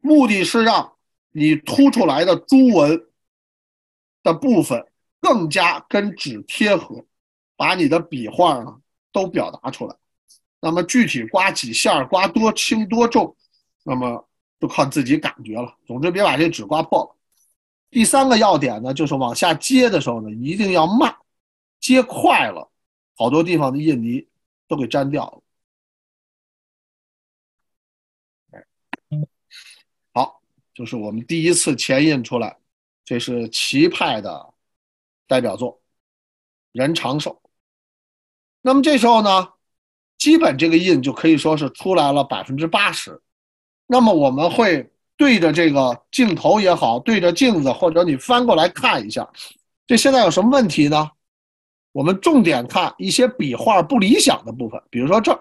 目的是让你凸出来的朱纹的部分更加跟纸贴合，把你的笔画呢都表达出来。那么具体刮几下，刮多轻多重，那么就靠自己感觉了。总之别把这纸刮破了。第三个要点呢，就是往下接的时候呢，一定要慢，接快了，好多地方的印泥都给粘掉了。好，就是我们第一次前印出来，这是齐派的代表作，人长寿。那么这时候呢，基本这个印就可以说是出来了百分之八十。那么我们会。对着这个镜头也好，对着镜子，或者你翻过来看一下，这现在有什么问题呢？我们重点看一些笔画不理想的部分，比如说这儿，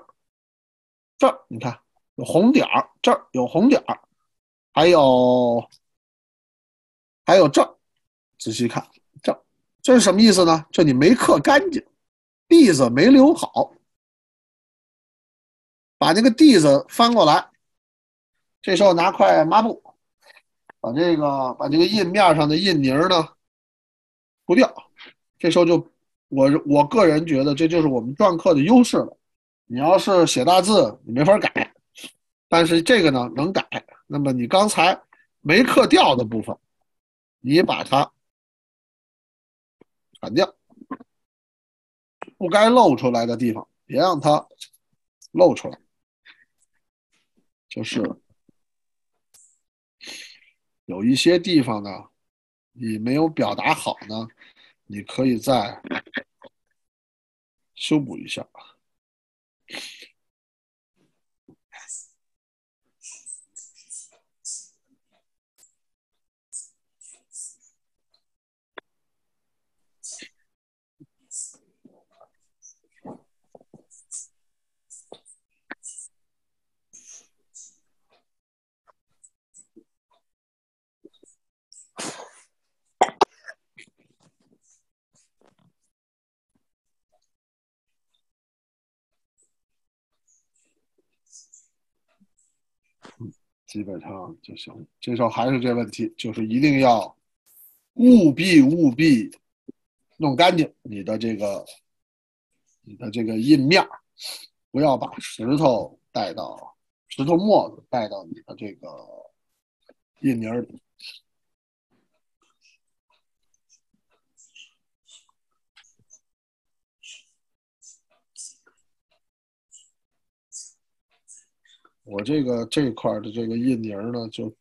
这儿你看有红点儿，这儿有红点儿，还有还有这，仔细看这这是什么意思呢？这你没刻干净，地子没留好，把那个地子翻过来。这时候拿块抹布，把这个把这个印面上的印泥呢涂掉。这时候就我我个人觉得这就是我们篆刻的优势了。你要是写大字，你没法改，但是这个呢能改。那么你刚才没刻掉的部分，你把它铲掉，不该露出来的地方别让它露出来，就是。有一些地方呢，你没有表达好呢，你可以再修补一下。基本上就行。这时候还是这问题，就是一定要务必务必弄干净你的这个你的这个印面不要把石头带到石头沫子带到你的这个印泥里。我这个这块的这个印泥呢，就是，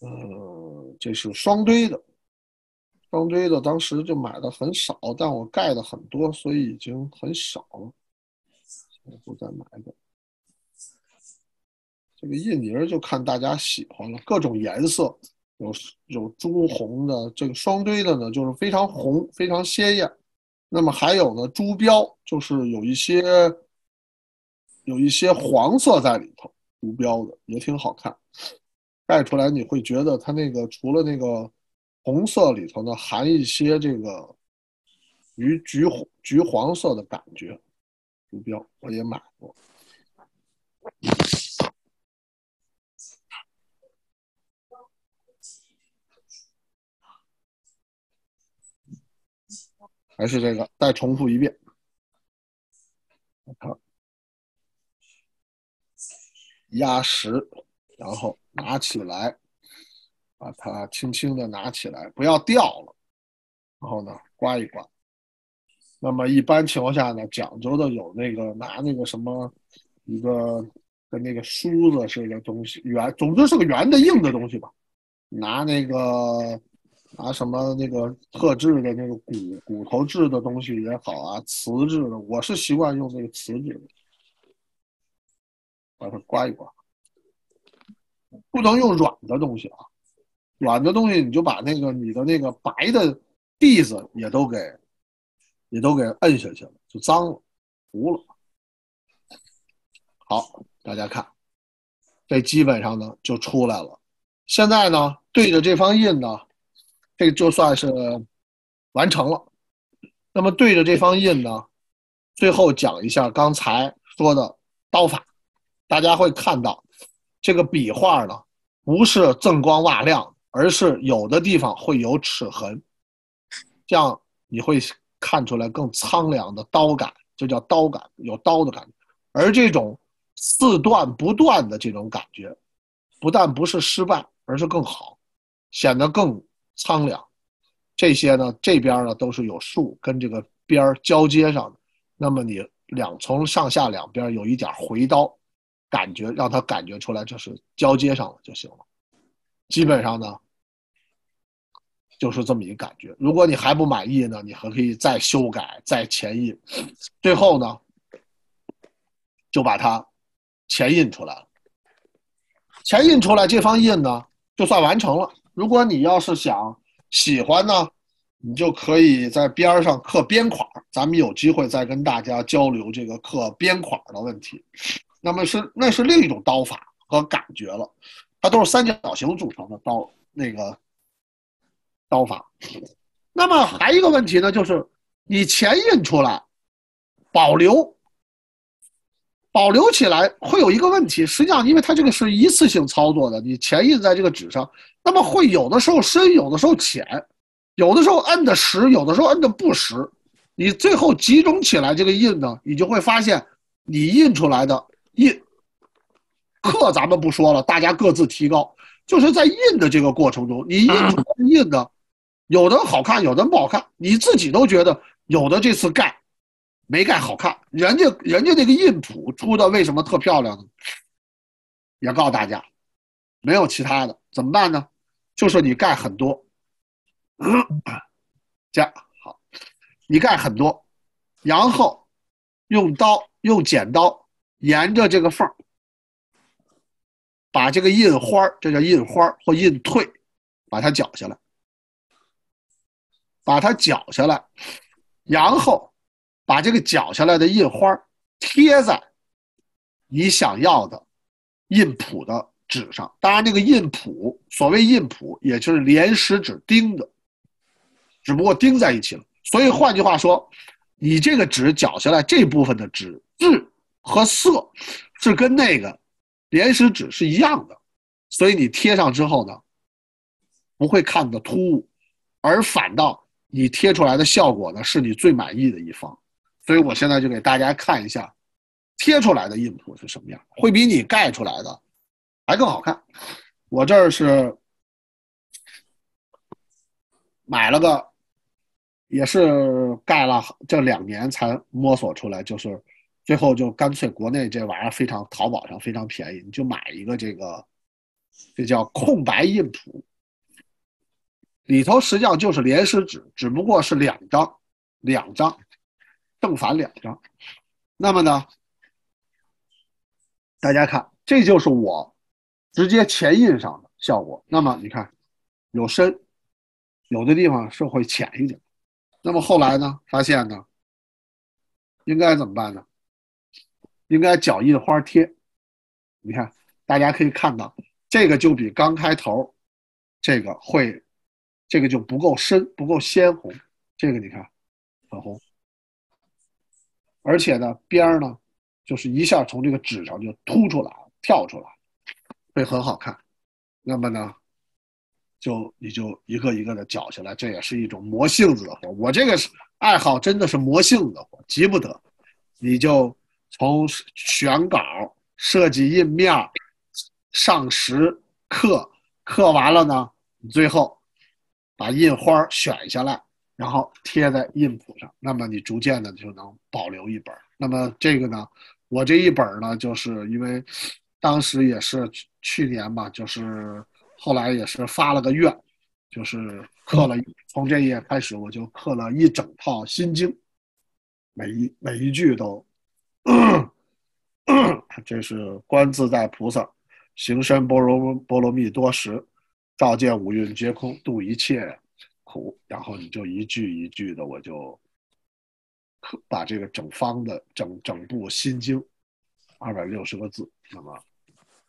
呃，这是双堆的，双堆的，当时就买的很少，但我盖的很多，所以已经很少了，我不再买的。这个印泥儿就看大家喜欢了，各种颜色，有有朱红的，这个双堆的呢就是非常红，非常鲜艳。那么还有呢，朱标就是有一些有一些黄色在里头，无标的也挺好看。盖出来你会觉得它那个除了那个红色里头呢，含一些这个橘橘橘黄色的感觉。无标我也买过。还是这个，再重复一遍。看，压实，然后拿起来，把它轻轻的拿起来，不要掉了。然后呢，刮一刮。那么一般情况下呢，讲究的有那个拿那个什么，一个跟那个梳子似的东西，圆，总之是个圆的硬的东西吧。拿那个。拿什么那个特制的那个骨骨头制的东西也好啊，瓷制的，我是习惯用那个瓷质的，把它刮一刮，不能用软的东西啊，软的东西你就把那个你的那个白的蒂子也都给，也都给摁下去了，就脏了，糊了。好，大家看，这基本上呢就出来了。现在呢，对着这方印呢。这就算是完成了。那么对着这方印呢，最后讲一下刚才说的刀法。大家会看到这个笔画呢，不是锃光瓦亮，而是有的地方会有齿痕，这样你会看出来更苍凉的刀感，这叫刀感，有刀的感觉。而这种似断不断的这种感觉，不但不是失败，而是更好，显得更。苍凉，这些呢，这边呢都是有树跟这个边儿交接上的，那么你两从上下两边有一点回刀，感觉让他感觉出来这是交接上了就行了。基本上呢，就是这么一个感觉。如果你还不满意呢，你还可以再修改再前印，最后呢，就把它前印出来了。前印出来这方印呢，就算完成了。如果你要是想喜欢呢，你就可以在边儿上刻边款咱们有机会再跟大家交流这个刻边款的问题。那么是那是另一种刀法和感觉了，它都是三角形组成的刀那个刀法。那么还一个问题呢，就是你前印出来保留。保留起来会有一个问题，实际上，因为它这个是一次性操作的，你钱印在这个纸上，那么会有的时候深，有的时候浅，有的时候摁的实，有的时候摁的不实，你最后集中起来这个印呢，你就会发现，你印出来的印刻咱们不说了，大家各自提高，就是在印的这个过程中，你印出来的印呢，有的好看，有的不好看，你自己都觉得有的这次盖。没盖好看，人家人家那个印谱出的为什么特漂亮呢？也告诉大家，没有其他的，怎么办呢？就是你盖很多，这样好，你盖很多，然后用刀用剪刀沿着这个缝儿把这个印花儿这叫印花儿或印退，把它绞下来，把它绞下来，然后。把这个绞下来的印花儿贴在你想要的印谱的纸上。当然，这个印谱，所谓印谱，也就是连石纸钉的，只不过钉在一起了。所以换句话说，你这个纸绞下来这部分的纸质和色是跟那个连石纸是一样的，所以你贴上之后呢，不会看的突兀，而反倒你贴出来的效果呢，是你最满意的一方。所以我现在就给大家看一下贴出来的印图是什么样，会比你盖出来的还更好看。我这儿是买了个，也是盖了这两年才摸索出来，就是最后就干脆国内这玩意儿非常淘宝上非常便宜，你就买一个这个，这叫空白印谱，里头实际上就是连诗纸，只不过是两张，两张。正反两张，那么呢？大家看，这就是我直接前印上的效果。那么你看，有深，有的地方是会浅一点。那么后来呢，发现呢，应该怎么办呢？应该脚印花贴。你看，大家可以看到，这个就比刚开头这个会，这个就不够深，不够鲜红。这个你看，很红，而且呢，边儿呢，就是一下从这个纸上就凸出来了，跳出来，会很好看。那么呢，就你就一个一个的绞下来，这也是一种磨性子的活。我这个是爱好，真的是磨性子的活，急不得。你就从选稿、设计印面、上石刻，刻完了呢，最后把印花选下来。然后贴在印谱上，那么你逐渐的就能保留一本。那么这个呢，我这一本呢，就是因为当时也是去年嘛，就是后来也是发了个愿，就是刻了从这一页开始，我就刻了一整套心经，每一每一句都，这是观自在菩萨行深般若波罗蜜多时，照见五蕴皆空，度一切苦。然后你就一句一句的，我就把这个整方的整整部心经二百六十个字，那么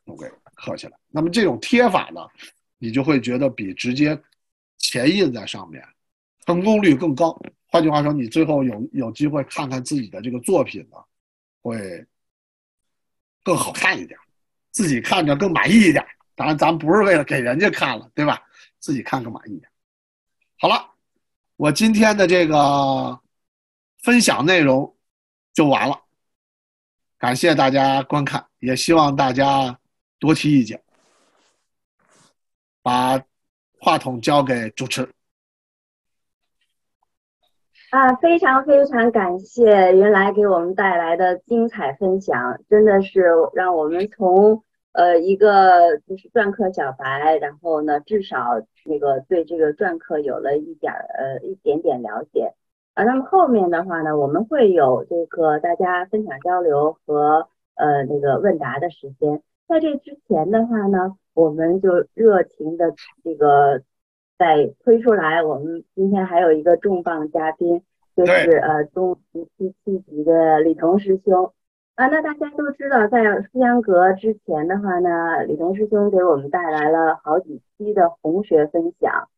都给刻下来。那么这种贴法呢，你就会觉得比直接前印在上面成功率更高。换句话说，你最后有有机会看看自己的这个作品呢，会更好看一点，自己看着更满意一点。当然，咱不是为了给人家看了，对吧？自己看更满意一点。好了，我今天的这个分享内容就完了，感谢大家观看，也希望大家多提意见。把话筒交给主持。啊，非常非常感谢云来给我们带来的精彩分享，真的是让我们从。呃，一个就是篆刻小白，然后呢，至少那个对这个篆刻有了一点呃一点点了解啊。那么后面的话呢，我们会有这个大家分享交流和呃那个问答的时间。在这之前的话呢，我们就热情的这个再推出来，我们今天还有一个重磅嘉宾，就是呃中七七级的李彤师兄。啊，那大家都知道，在书香阁之前的话呢，李彤师兄给我们带来了好几期的红学分享。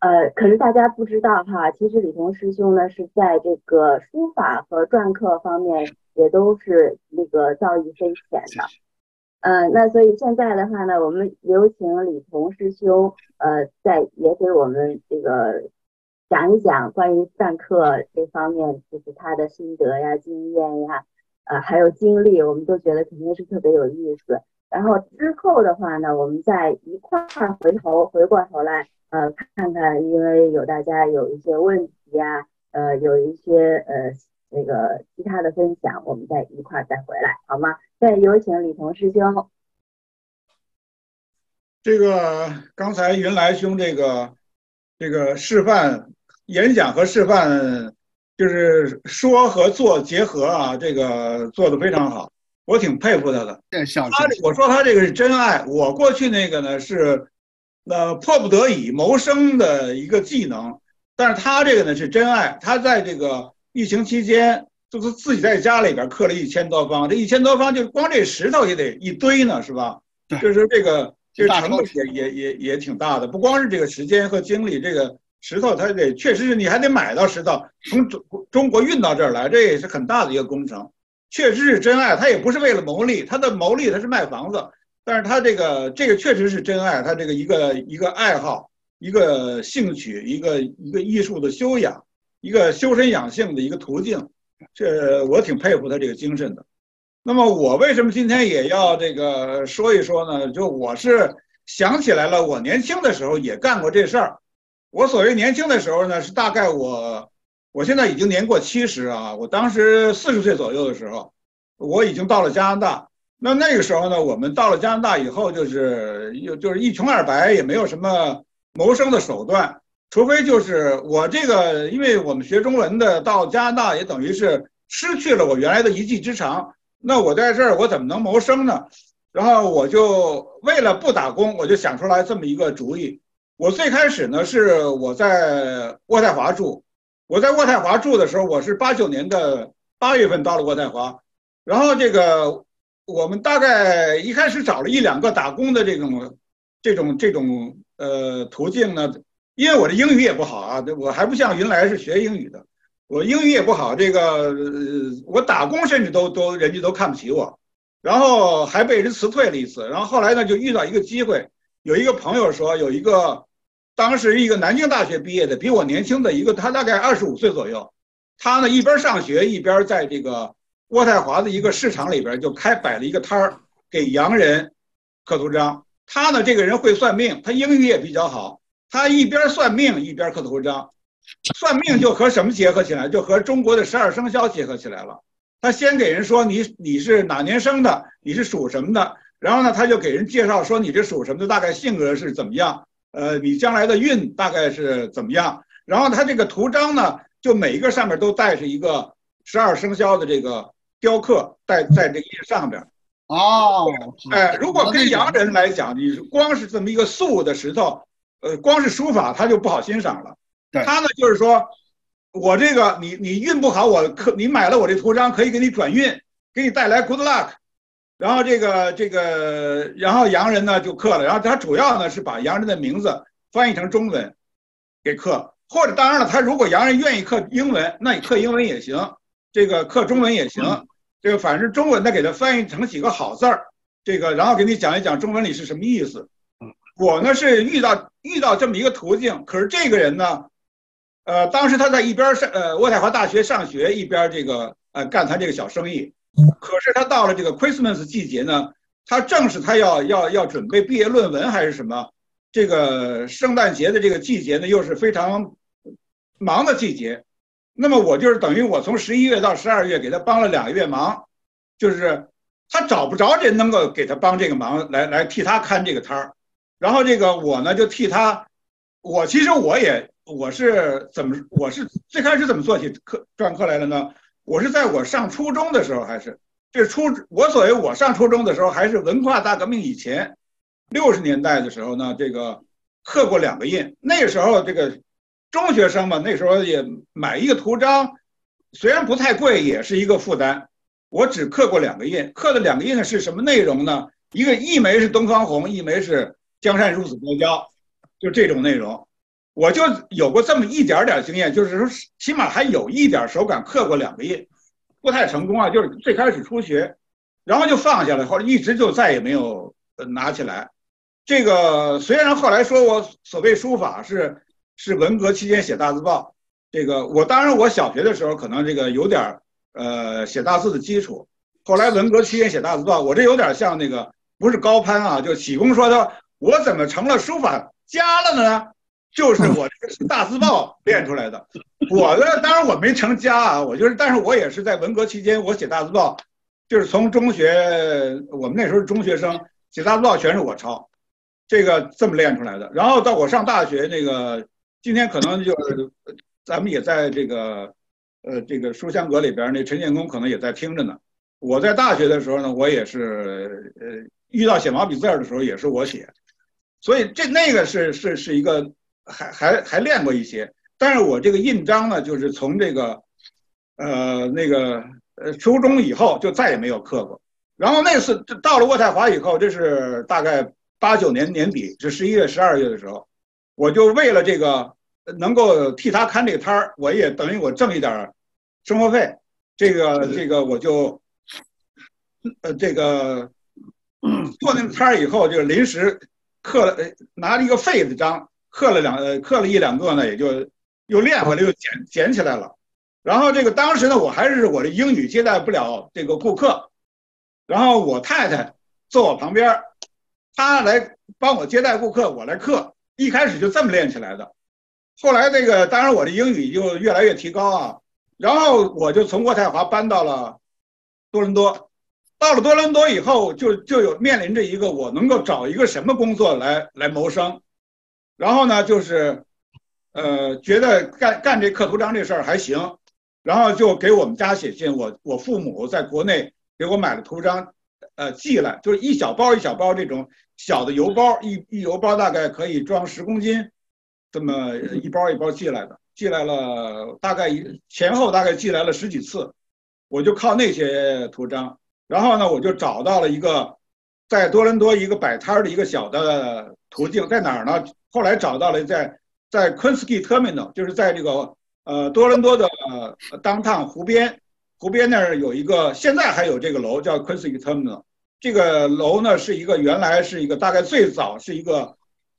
呃，可是大家不知道哈，其实李彤师兄呢是在这个书法和篆刻方面也都是那个造诣非浅的。嗯，那所以现在的话呢，我们有请李彤师兄，呃，在也给我们这个讲一讲关于上课这方面，就是他的心得呀、经验呀。呃，还有经历，我们都觉得肯定是特别有意思。然后之后的话呢，我们再一块儿回头回过头来，呃，看看，因为有大家有一些问题呀，呃，有一些呃那个其他的分享，我们再一块儿再回来，好吗？再有请李彤师兄。这个刚才云来兄这个这个示范演讲和示范。就是说和做结合啊，这个做的非常好，我挺佩服他的。他我说他这个是真爱。我过去那个呢是，呃，迫不得已谋生的一个技能，但是他这个呢是真爱。他在这个疫情期间，就是自己在家里边刻了一千多方，这一千多方就光这石头也得一堆呢，是吧？就是这个这个成本也也也也挺大的，不光是这个时间和精力，这个。石头它得确实是你还得买到石头，从中中国运到这儿来，这也是很大的一个工程。确实是真爱，他也不是为了牟利，他的牟利他是卖房子，但是他这个这个确实是真爱，他这个一个一个爱好，一个兴趣，一个一个艺术的修养，一个修身养性的一个途径。这我挺佩服他这个精神的。那么我为什么今天也要这个说一说呢？就我是想起来了，我年轻的时候也干过这事儿。我所谓年轻的时候呢，是大概我，我现在已经年过七十啊。我当时四十岁左右的时候，我已经到了加拿大。那那个时候呢，我们到了加拿大以后，就是又就是一穷二白，也没有什么谋生的手段，除非就是我这个，因为我们学中文的到加拿大也等于是失去了我原来的一技之长。那我在这儿我怎么能谋生呢？然后我就为了不打工，我就想出来这么一个主意。我最开始呢是我在渥太华住，我在渥太华住的时候，我是八九年的八月份到了渥太华，然后这个我们大概一开始找了一两个打工的这种这种这种呃途径呢，因为我的英语也不好啊，我还不像云来是学英语的，我英语也不好，这个我打工甚至都都人家都看不起我，然后还被人辞退了一次，然后后来呢就遇到一个机会，有一个朋友说有一个。当时一个南京大学毕业的，比我年轻的一个，他大概二十五岁左右。他呢一边上学一边在这个渥太华的一个市场里边就开摆了一个摊儿，给洋人刻图章。他呢这个人会算命，他英语也比较好。他一边算命一边刻图章，算命就和什么结合起来？就和中国的十二生肖结合起来了。他先给人说你你是哪年生的，你是属什么的，然后呢他就给人介绍说你这属什么的，大概性格是怎么样。呃，你将来的运大概是怎么样？然后他这个图章呢，就每一个上面都带着一个十二生肖的这个雕刻，在在这个上边。哦，哎，如果跟洋人来讲，你光是这么一个素的石头，呃，光是书法他就不好欣赏了。他呢，就是说我这个你你运不好，我刻你买了我这图章可以给你转运，给你带来 good luck。然后这个这个，然后洋人呢就刻了，然后他主要呢是把洋人的名字翻译成中文给刻，或者当然了，他如果洋人愿意刻英文，那你刻英文也行，这个刻中文也行，这个反正中文的给他翻译成几个好字儿，这个然后给你讲一讲中文里是什么意思。我呢是遇到遇到这么一个途径，可是这个人呢，呃，当时他在一边上呃渥太华大学上学，一边这个呃干他这个小生意。可是他到了这个 Christmas 季节呢，他正是他要要要准备毕业论文还是什么？这个圣诞节的这个季节呢，又是非常忙的季节。那么我就是等于我从十一月到十二月给他帮了两个月忙，就是他找不着人能够给他帮这个忙，来来替他看这个摊儿。然后这个我呢就替他，我其实我也我是怎么我是最开始怎么做起课篆刻来的呢？我是在我上初中的时候，还是这初我所谓我上初中的时候，还是文化大革命以前，六十年代的时候呢，这个刻过两个印。那时候这个中学生嘛，那时候也买一个图章，虽然不太贵，也是一个负担。我只刻过两个印，刻的两个印是什么内容呢？一个一枚是东方红，一枚是江山如此多娇，就这种内容。我就有过这么一点点经验，就是说起码还有一点手感，刻过两个印，不太成功啊。就是最开始初学，然后就放下了，后来一直就再也没有拿起来。这个虽然后来说我所谓书法是是文革期间写大字报，这个我当然我小学的时候可能这个有点呃写大字的基础，后来文革期间写大字报，我这有点像那个不是高攀啊，就启功说的，我怎么成了书法家了呢？就是我这个大字报 练出来的，我的当然我没成家啊，我就是，但是我也是在文革期间，我写大字报，就是从中学，我们那时候是中学生，写大字报全是我抄，这个这么练出来的。然后到我上大学，那个今天可能就是咱们也在这个，呃，这个书香阁里边，那陈建功可能也在听着呢。我在大学的时候呢，我也是，呃，遇到写毛笔字的时候也是我写，所以这那个是是是一个。还还还练过一些，但是我这个印章呢，就是从这个，呃，那个呃初中以后就再也没有刻过。然后那次到了渥太华以后，这是大概八九年年底，是十一月、十二月的时候，我就为了这个能够替他看这个摊儿，我也等于我挣一点生活费，这个这个我就，呃，这个 做那个摊儿以后，就临时刻了，拿了一个废的章。刻了两呃，刻了一两个呢，也就又练回来，又捡捡起来了。然后这个当时呢，我还是我的英语接待不了这个顾客，然后我太太坐我旁边，她来帮我接待顾客，我来刻。一开始就这么练起来的。后来这个当然我的英语就越来越提高啊。然后我就从渥太华搬到了多伦多。到了多伦多以后，就就有面临着一个我能够找一个什么工作来来谋生。然后呢，就是，呃，觉得干干这刻图章这事儿还行，然后就给我们家写信。我我父母在国内给我买了图章，呃寄来，就是一小包一小包这种小的邮包，一一邮包大概可以装十公斤，这么一包一包寄来的，寄来了大概一前后大概寄来了十几次，我就靠那些图章，然后呢，我就找到了一个在多伦多一个摆摊儿的一个小的途径，在哪儿呢？后来找到了在在 Quincy Terminal，就是在这个呃多伦多的呃 downtown 湖边，湖边那儿有一个，现在还有这个楼叫 Quincy Terminal。这个楼呢是一个原来是一个大概最早是一个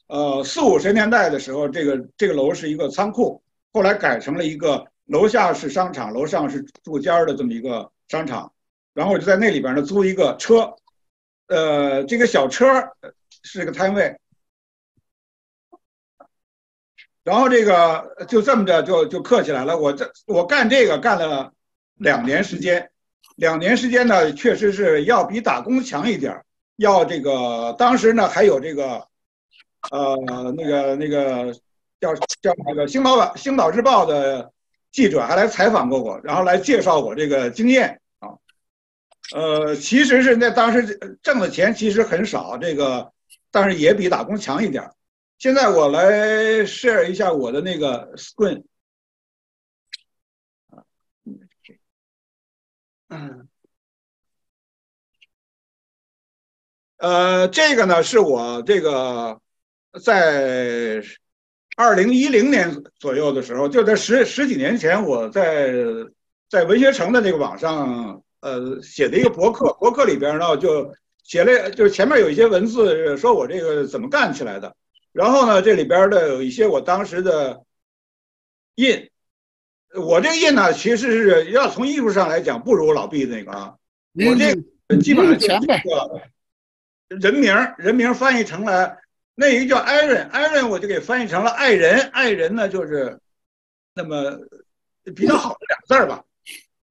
呃四五十年代的时候，这个这个楼是一个仓库，后来改成了一个楼下是商场，楼上是住间儿的这么一个商场。然后我就在那里边呢租一个车，呃，这个小车是个摊位。然后这个就这么着就就刻起来了。我这我干这个干了两年时间，两年时间呢，确实是要比打工强一点。要这个当时呢还有这个，呃，那个那个叫叫那个《星岛晚星岛日报》的记者还来采访过我，然后来介绍我这个经验。呃，其实是那当时挣的钱其实很少，这个但是也比打工强一点。现在我来 share 一下我的那个 screen。嗯，呃，这个呢是我这个在二零一零年左右的时候，就在十十几年前，我在在文学城的那个网上呃写的一个博客，博客里边呢就写了，就是前面有一些文字说我这个怎么干起来的。然后呢，这里边的有一些我当时的印，我这个印呢，其实是要从艺术上来讲，不如老毕那个啊。我这个基本上就是这个人名儿，人名儿翻译成了那一个叫 Iron，Iron 我就给翻译成了爱人，爱人呢就是那么比较好的两个字儿吧。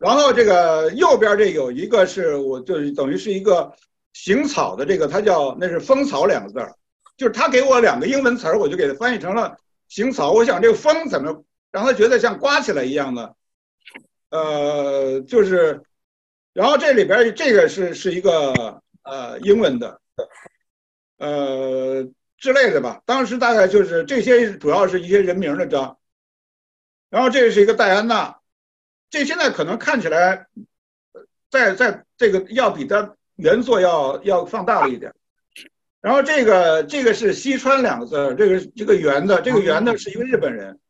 然后这个右边这有一个是我就是等于是一个行草的这个，它叫那是风草两个字儿。就是他给我两个英文词儿，我就给他翻译成了行草。我想这个风怎么让他觉得像刮起来一样的？呃，就是，然后这里边这个是是一个呃英文的，呃之类的吧。当时大概就是这些，主要是一些人名的章。然后这是一个戴安娜，这现在可能看起来，在在这个要比它原作要要放大了一点。然后这个这个是西川两个字，这个这个圆的，这个圆的是一个日本人，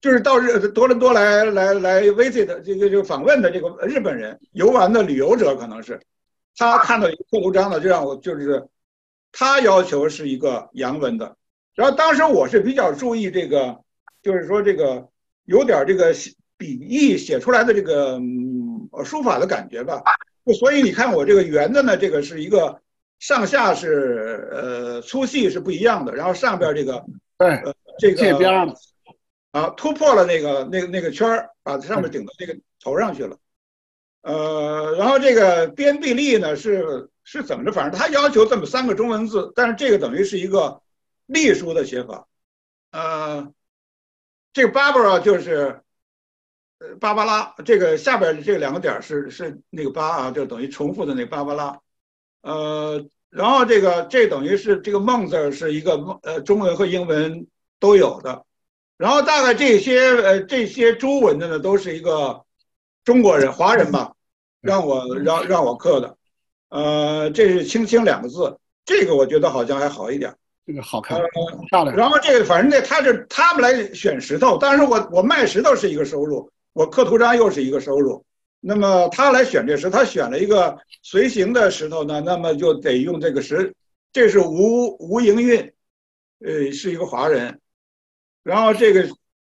就是到日多伦多来来来 visit 这个就访问的这个日本人游玩的旅游者可能是，他看到一个刻图章的，就让我就是他要求是一个洋文的，然后当时我是比较注意这个，就是说这个有点这个笔意写出来的这个嗯书法的感觉吧，所以你看我这个圆的呢，这个是一个。上下是呃粗细是不一样的，然后上边这个对呃这个这边啊突破了那个那个那个圈儿，把它上面顶到这个头上去了，呃，然后这个边壁立呢是是怎么着？反正他要求这么三个中文字，但是这个等于是一个隶书的写法，呃，这个 Barbara 就是呃芭芭拉，这个下边这两个点是是那个八啊，就等于重复的那芭芭拉。呃，然后这个这等于是这个梦字是一个呃中文和英文都有的，然后大概这些呃这些中文的呢都是一个中国人华人吧，让我让让我刻的，呃，这是青青两个字，这个我觉得好像还好一点，这个好看呃漂亮。然后这个反正那他是他们来选石头，但是我我卖石头是一个收入，我刻图章又是一个收入。那么他来选这石，他选了一个随行的石头呢，那么就得用这个石。这是吴吴营运，呃，是一个华人。然后这个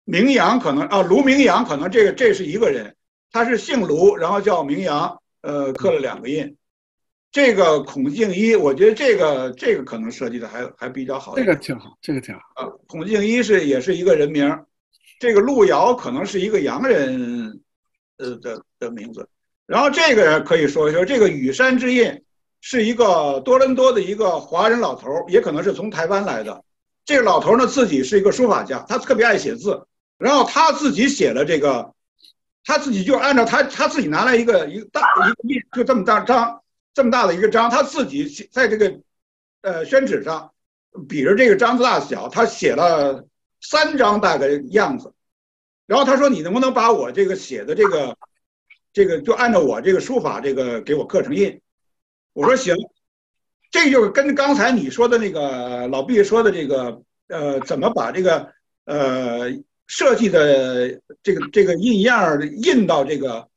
明阳可能啊，卢明阳可能这个这是一个人，他是姓卢，然后叫明阳，呃，刻了两个印。这个孔敬一，我觉得这个这个可能设计的还还比较好这。个挺好，这个挺好。啊，孔敬一是也是一个人名儿，这个路遥可能是一个洋人，呃的的名字。然后这个可以说一说，这个羽山之印是一个多伦多的一个华人老头，也可能是从台湾来的。这个老头呢自己是一个书法家，他特别爱写字，然后他自己写了这个，他自己就按照他他自己拿来一个一个大一个印，就这么大张，这么大的一个章，他自己写在这个呃宣纸上比着这个章子大小，他写了三张大概样子，然后他说你能不能把我这个写的这个这个就按照我这个书法这个给我刻成印？我说行，这就是跟刚才你说的那个老毕说的这个呃怎么把这个呃设计的这个这个印样印到这个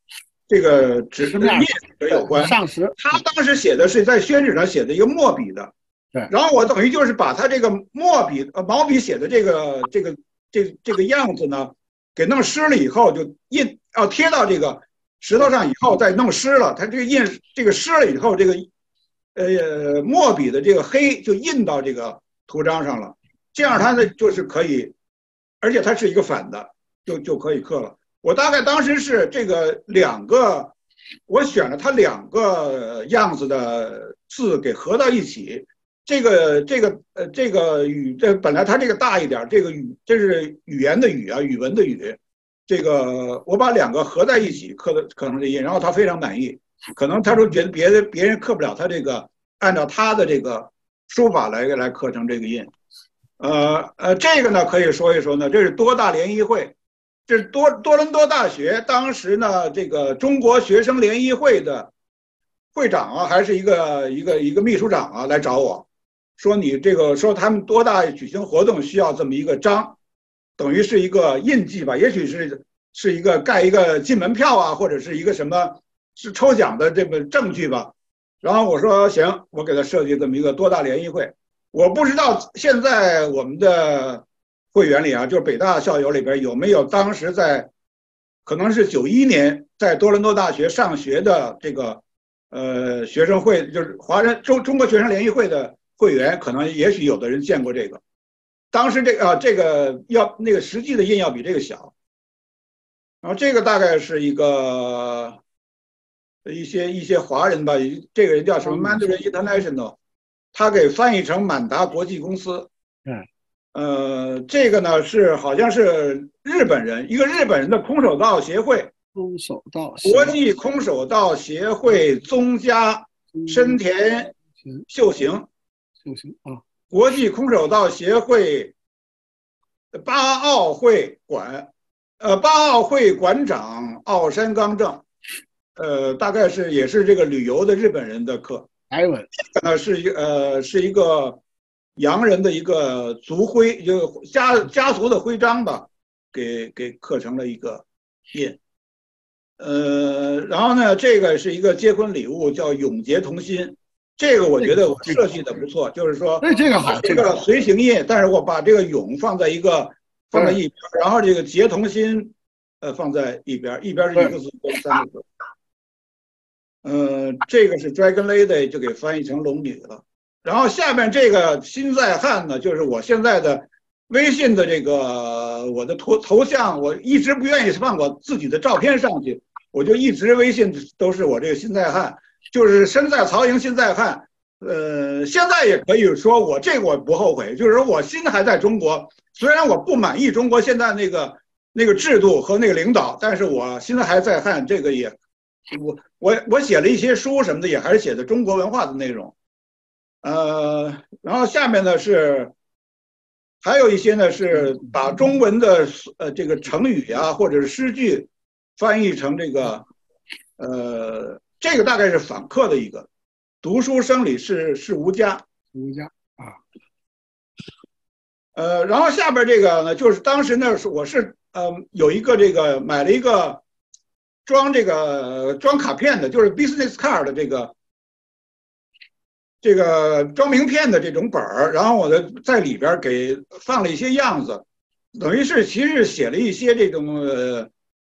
这个纸上面有关。他当时写的是在宣纸上写的一个墨笔的，对然后我等于就是把他这个墨笔呃毛笔写的这个这个这这个样子呢，给弄湿了以后就印要贴到这个石头上以后再弄湿了，它这个印这个湿了以后，这个呃墨笔的这个黑就印到这个图章上了，这样它呢就是可以，而且它是一个反的，就就可以刻了。我大概当时是这个两个，我选了它两个样子的字给合到一起。这个这个呃这个语这本来它这个大一点，这个语这是语言的语啊，语文的语。这个我把两个合在一起刻的刻成这印，然后他非常满意。可能他说觉得别的别人刻不了他这个按照他的这个书法来来刻成这个印。呃呃，这个呢可以说一说呢，这是多大联谊会。这是多多伦多大学当时呢，这个中国学生联谊会的会长啊，还是一个一个一个秘书长啊，来找我说你这个说他们多大举行活动需要这么一个章，等于是一个印记吧，也许是是一个盖一个进门票啊，或者是一个什么是抽奖的这个证据吧。然后我说行，我给他设计这么一个多大联谊会。我不知道现在我们的。会员里啊，就是北大校友里边有没有当时在，可能是九一年在多伦多大学上学的这个呃学生会，就是华人中中国学生联谊会的会员，可能也许有的人见过这个。当时这个啊，这个要那个实际的印要比这个小，然后这个大概是一个一些一些华人吧，这个人叫什么 Mandarin International，他给翻译成满达国际公司。嗯。呃，这个呢是好像是日本人，一个日本人的空手道协会，空手道国际空手道协会宗家深田秀行，秀行啊，国际空手道协会八奥会馆，呃，八奥会馆长奥山刚正，呃，大概是也是这个旅游的日本人的课，台文，呃，是一呃是一个。洋人的一个族徽，就家家族的徽章吧，给给刻成了一个印。呃，然后呢，这个是一个结婚礼物，叫永结同心。这个我觉得我设计的不错，就是说，哎，这个好，这个随行印，但是我把这个勇放在一个放在一边，然后这个结同心，呃，放在一边，一边是一个字跟三个字。呃，这个是 Dragon Lady，就给翻译成龙女了。然后下面这个心在汉呢，就是我现在的微信的这个我的头头像，我一直不愿意放我自己的照片上去，我就一直微信都是我这个心在汉，就是身在曹营心在汉。呃，现在也可以说我这个我不后悔，就是说我心还在中国，虽然我不满意中国现在那个那个制度和那个领导，但是我心还在汉。这个也，我我我写了一些书什么的，也还是写的中国文化的内容。呃，然后下面呢是，还有一些呢是把中文的呃这个成语啊或者是诗句翻译成这个，呃，这个大概是访客的一个，读书生理是是无家，无家啊，呃，然后下边这个呢就是当时呢是我是呃有一个这个买了一个装这个装卡片的，就是 business card 的这个。这个装名片的这种本儿，然后我的在里边给放了一些样子，等于是其实写了一些这种呃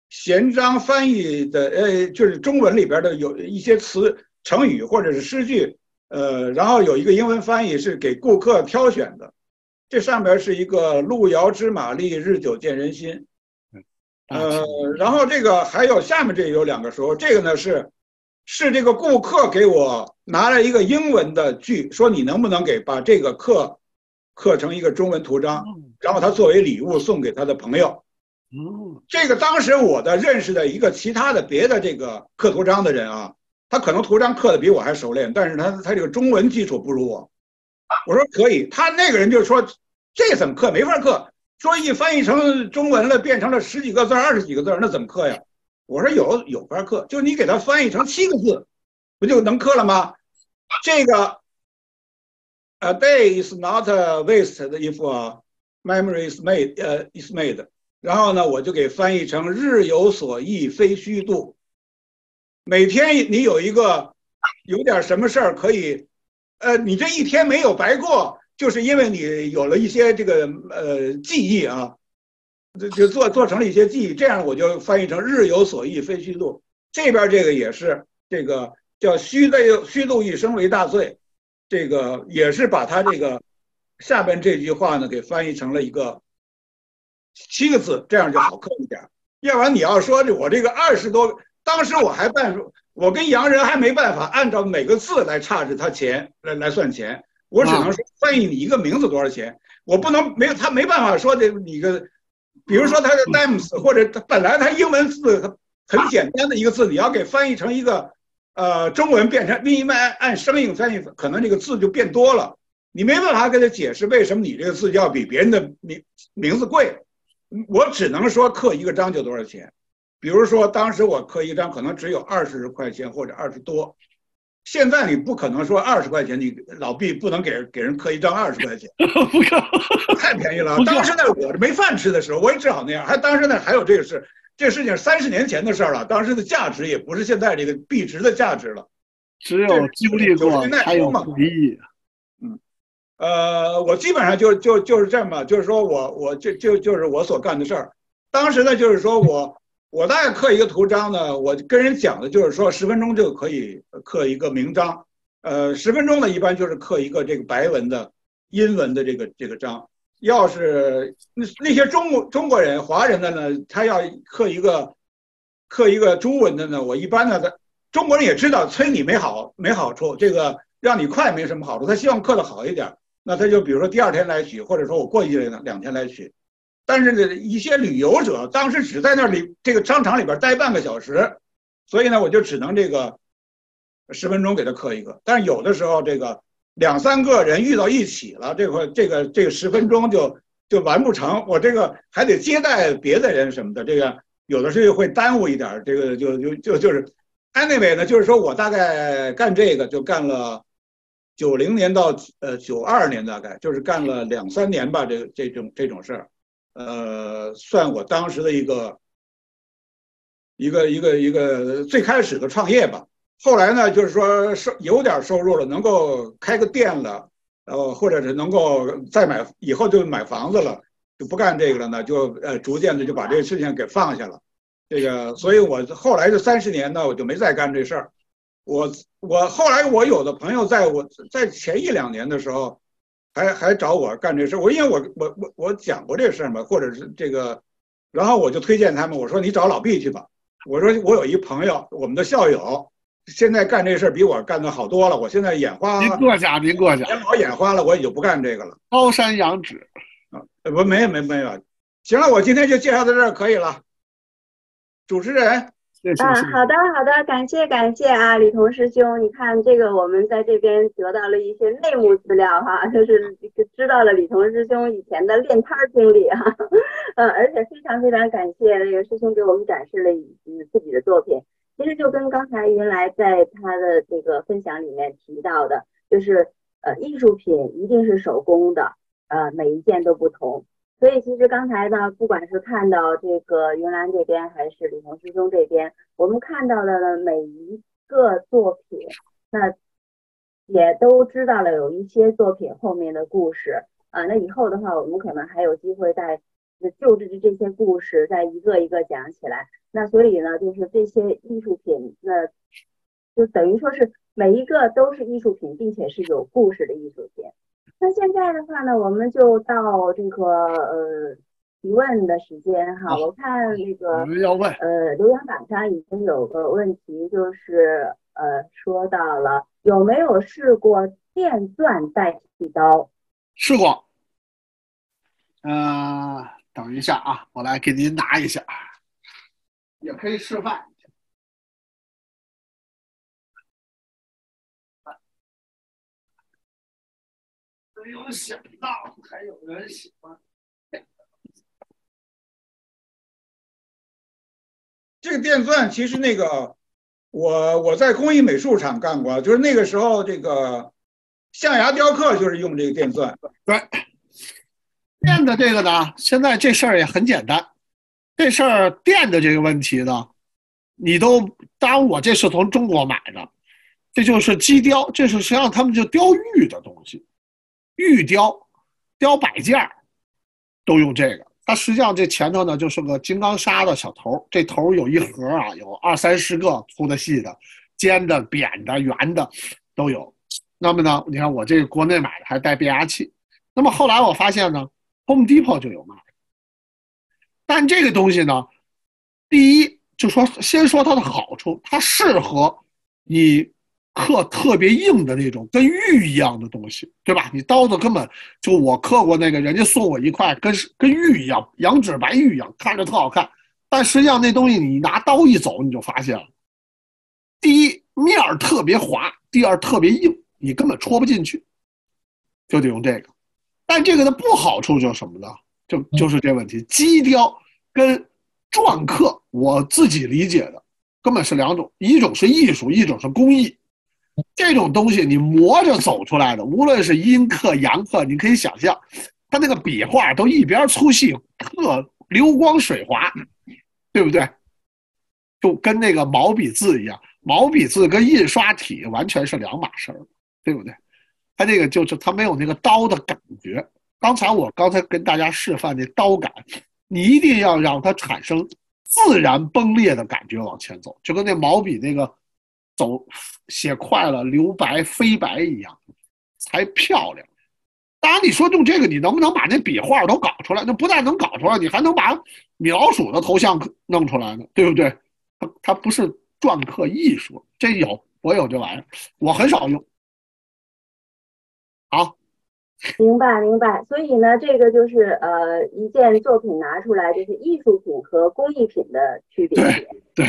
闲章翻译的，呃，就是中文里边的有一些词、成语或者是诗句，呃，然后有一个英文翻译是给顾客挑选的。这上边是一个路遥知马力，日久见人心。呃，然后这个还有下面这有两个说，这个呢是。是这个顾客给我拿了一个英文的句，说你能不能给把这个刻刻成一个中文图章，然后他作为礼物送给他的朋友。这个当时我的认识的一个其他的别的这个刻图章的人啊，他可能图章刻的比我还熟练，但是他他这个中文基础不如我。我说可以，他那个人就说这怎么刻没法刻，说一翻译成中文了，变成了十几个字、二十几个字，那怎么刻呀？我说有有法刻，就你给他翻译成七个字，不就能刻了吗？这个 a day is not wasted if a memory is made 呃 is made，然后呢，我就给翻译成日有所忆非虚度。每天你有一个有点什么事儿可以，呃，你这一天没有白过，就是因为你有了一些这个呃记忆啊，就就做做成了一些记忆，这样我就翻译成日有所忆非虚度。这边这个也是这个叫虚的虚度一生为大罪，这个也是把它这个下边这句话呢给翻译成了一个七个字，这样就好刻一点。要不然你要说这我这个二十多。当时我还办，我跟洋人还没办法按照每个字来差值他钱来来算钱，我只能说翻译你一个名字多少钱，我不能没有他没办法说的你个，比如说他的 names 或者他本来他英文字很简单的一个字，你要给翻译成一个呃中文变成另一按按生硬翻译，可能这个字就变多了，你没办法跟他解释为什么你这个字要比别人的名名字贵，我只能说刻一个章就多少钱。比如说，当时我刻一张可能只有二十块钱或者二十多，现在你不可能说二十块钱，你老毕不能给给人刻一张二十块钱，不可太便宜了。当时呢我这没饭吃的时候，我也只好那样。还当时呢还有这个事，这事情三十年前的事儿了，当时的价值也不是现在这个币值的价值了，只有经历过才有回忆。呃，我基本上就就就是这么，就是说我我就就就是我所干的事儿。当时呢，就是说我。我大概刻一个图章呢，我跟人讲的就是说十分钟就可以刻一个名章，呃，十分钟呢一般就是刻一个这个白文的英文的这个这个章。要是那那些中国中国人、华人的呢，他要刻一个刻一个中文的呢，我一般呢，他中国人也知道催你没好没好处，这个让你快没什么好处，他希望刻的好一点，那他就比如说第二天来取，或者说我过一两两天来取。但是呢，一些旅游者当时只在那里这个商场里边待半个小时，所以呢，我就只能这个十分钟给他刻一个。但是有的时候这个两三个人遇到一起了，这块这个这个十分钟就就完不成，我这个还得接待别的人什么的，这个有的时候会耽误一点。这个就就就就是，anyway 呢，就是说我大概干这个就干了九零年到呃九二年，大概就是干了两三年吧，这这种这种事儿。呃，算我当时的一个一个一个一个最开始的创业吧。后来呢，就是说收有点收入了，能够开个店了，呃，或者是能够再买，以后就买房子了，就不干这个了呢，就呃逐渐的就把这个事情给放下了。这个，所以我后来这三十年呢，我就没再干这事儿。我我后来我有的朋友在我在前一两年的时候。还还找我干这事，我因为我我我我讲过这事儿嘛，或者是这个，然后我就推荐他们，我说你找老毕去吧。我说我有一朋友，我们的校友，现在干这事儿比我干的好多了。我现在眼花，您过奖，您过奖，眼老眼花了，我也就不干这个了。高山仰止啊，不没有没没有，行了，我今天就介绍到这儿可以了。主持人。嗯，好的好的，感谢感谢啊，李彤师兄，你看这个我们在这边得到了一些内幕资料哈，就是知道了李彤师兄以前的练摊经历哈，嗯，而且非常非常感谢那个师兄给我们展示了自己的作品。其实就跟刚才云来在他的这个分享里面提到的，就是呃艺术品一定是手工的，呃每一件都不同。所以其实刚才呢，不管是看到这个云兰这边，还是李彤师兄这边，我们看到的每一个作品，那也都知道了有一些作品后面的故事啊。那以后的话，我们可能还有机会再就着这些故事再一个一个讲起来。那所以呢，就是这些艺术品，那就等于说是每一个都是艺术品，并且是有故事的艺术品。那现在的话呢，我们就到这个呃提问的时间哈。我看那个呃留言板上已经有个问题，就是呃说到了有没有试过电钻代替刀？试过。呃，等一下啊，我来给您拿一下，也可以示范。没有想到还有人喜欢。这个电钻其实那个，我我在工艺美术厂干过，就是那个时候这个象牙雕刻就是用这个电钻。对，电的这个呢，现在这事儿也很简单。这事儿电的这个问题呢，你都当然我这是从中国买的，这就是机雕，这是实际上他们就雕玉的东西，玉雕、雕摆件都用这个。它实际上这前头呢就是个金刚砂的小头，这头有一盒啊，有二三十个粗的、细的、尖的、扁的、圆的都有。那么呢，你看我这个国内买的还带变压器。那么后来我发现呢，Home Depot 就有卖。但这个东西呢，第一就说先说它的好处，它适合你刻特别硬的那种跟玉一样的东西，对吧？你刀子根本就我刻过那个，人家送我一块跟跟玉一样，羊脂白玉一样，看着特好看。但实际上那东西你拿刀一走，你就发现了，第一面儿特别滑，第二特别硬，你根本戳不进去，就得用这个。但这个的不好处就是什么呢？就就是这问题，机雕跟篆刻，我自己理解的根本是两种，一种是艺术，一种是工艺。这种东西你磨着走出来的，无论是阴刻、阳刻，你可以想象，它那个笔画都一边粗细，特流光水滑，对不对？就跟那个毛笔字一样，毛笔字跟印刷体完全是两码事儿，对不对？它这个就是它没有那个刀的感觉。刚才我刚才跟大家示范那刀感，你一定要让它产生自然崩裂的感觉往前走，就跟那毛笔那个走写快了留白飞白一样，才漂亮。当然，你说用这个，你能不能把那笔画都搞出来？那不但能搞出来，你还能把米老鼠的头像弄出来呢，对不对？它它不是篆刻艺术，这有我有这玩意儿，我很少用。好。明白明白，所以呢，这个就是呃，一件作品拿出来，就是艺术品和工艺品的区别。对，对，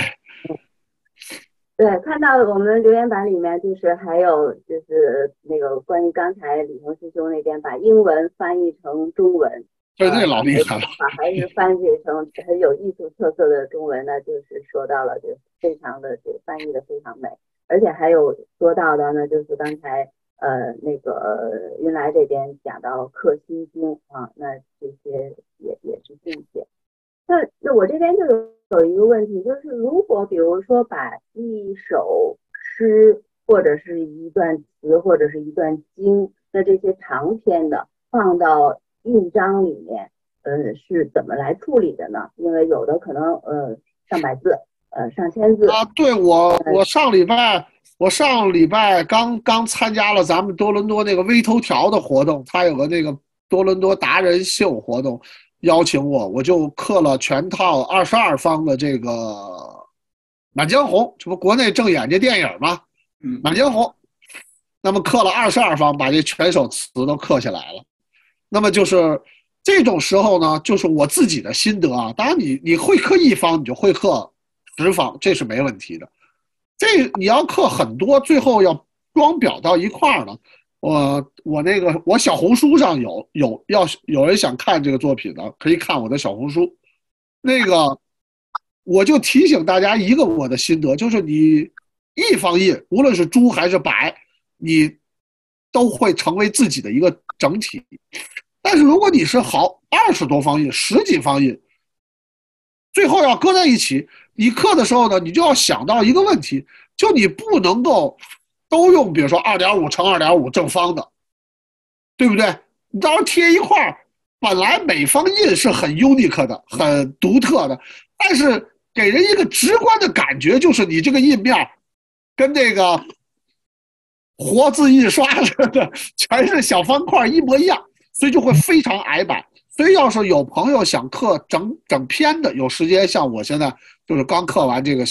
看到我们留言板里面，就是还有就是那个关于刚才李鹏师兄那边把英文翻译成中文，对，那老厉害了，把还是翻译成 很有艺术特色的中文呢，就是说到了，就非常的这个翻译的非常美，而且还有说到的呢，就是刚才。呃，那个 云来这边讲到克星经啊，那这些也也是境界。那那我这边就有有一个问题，就是如果比如说把一首诗或者是一段词或者是一段经，那这些长篇的放到印章里面，呃，是怎么来处理的呢？因为有的可能呃上百字，呃上千字啊。对我我上礼拜。我上礼拜刚刚参加了咱们多伦多那个微头条的活动，它有个那个多伦多达人秀活动，邀请我，我就刻了全套二十二方的这个《满江红》，这不国内正演这电影吗？嗯，《满江红》，那么刻了二十二方，把这全首词都刻下来了。那么就是这种时候呢，就是我自己的心得啊。当然，你你会刻一方，你就会刻十方，这是没问题的。这你要刻很多，最后要装裱到一块儿呢。我我那个我小红书上有有要有人想看这个作品的，可以看我的小红书。那个我就提醒大家一个我的心得，就是你一方印，无论是朱还是白，你都会成为自己的一个整体。但是如果你是好二十多方印、十几方印，最后要搁在一起。你刻的时候呢，你就要想到一个问题，就你不能够都用，比如说二点五乘二点五正方的，对不对？你到时候贴一块儿，本来每方印是很 unique 的、很独特的，但是给人一个直观的感觉，就是你这个印面跟那个活字印刷似的，全是小方块一模一样，所以就会非常矮板。所以要是有朋友想刻整整篇的，有时间像我现在。就是刚刻完这个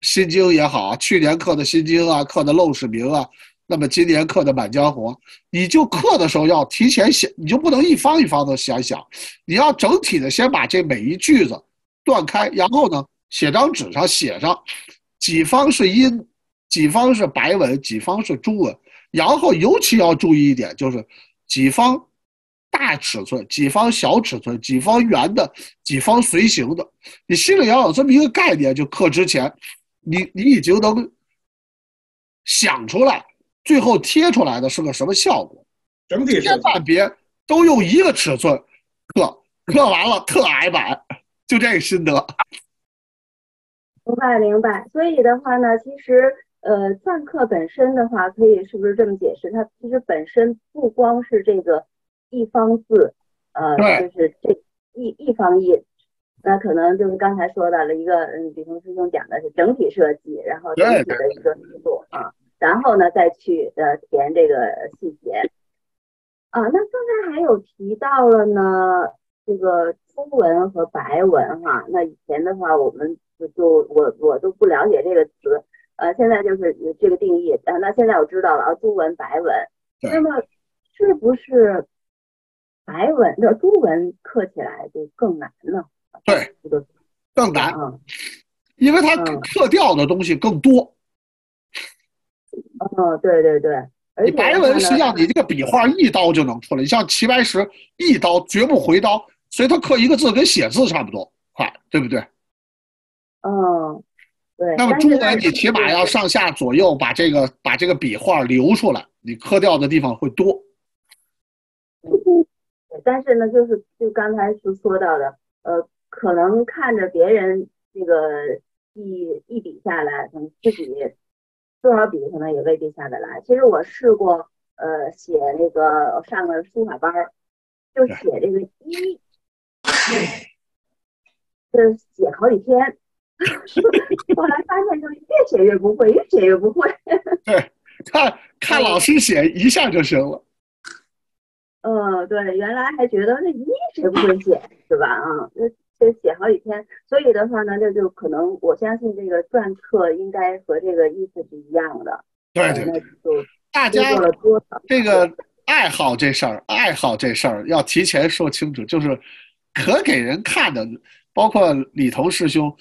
心经也好，去年刻的心经啊，刻的陋室铭啊，那么今年刻的满江红，你就刻的时候要提前想，你就不能一方一方的想想，你要整体的先把这每一句子断开，然后呢，写张纸上写上几方是阴，几方是白文，几方是朱文，然后尤其要注意一点，就是几方大尺寸，几方小尺寸，几方圆的，几方随形的，你心里要有这么一个概念，就刻之前，你你已经能想出来，最后贴出来的是个什么效果。整体千万别都用一个尺寸刻，刻完了特矮版，就这个心得。明白明白。所以的话呢，其实呃，篆刻本身的话，可以是不是这么解释？它其实本身不光是这个一方字，呃，就是这一一方印，那可能就是刚才说到了一个，嗯，李彤师兄讲的是整体设计，然后整体的一个思路啊，然后呢再去呃填这个细节。啊，那刚才还有提到了呢，这个朱文和白文哈。那以前的话，我们就就我我都不了解这个词，呃，现在就是这个定义。啊，那现在我知道了啊，朱文、白文。那么是不是白文的朱文刻起来就更难呢？对，更难，因为它刻掉的东西更多。哦，对对对。你白文实际上你这个笔画一刀就能出来，你像齐白石一刀绝不回刀，所以他刻一个字跟写字差不多快，对不对？嗯，对。那么朱文你起码要上下左右把这个把这个笔画留出来，你刻掉的地方会多。但是呢，就是就刚才所说到的，呃，可能看着别人这个一一笔下来，可能自己。多少笔可能也未必下得来。其实我试过，呃，写那个上个书法班儿，就写这个一，就是写好几天，后来发现就越写越不会，越写越不会。对，看看老师写一下就行了。嗯，对，原来还觉得那一谁不会写是吧？啊，那。得写好几天，所以的话呢，这就可能我相信这个篆刻应该和这个意思是一样的。对对，大家这个爱好这事儿，爱好这事儿要提前说清楚，就是可给人看的，包括李彤师兄，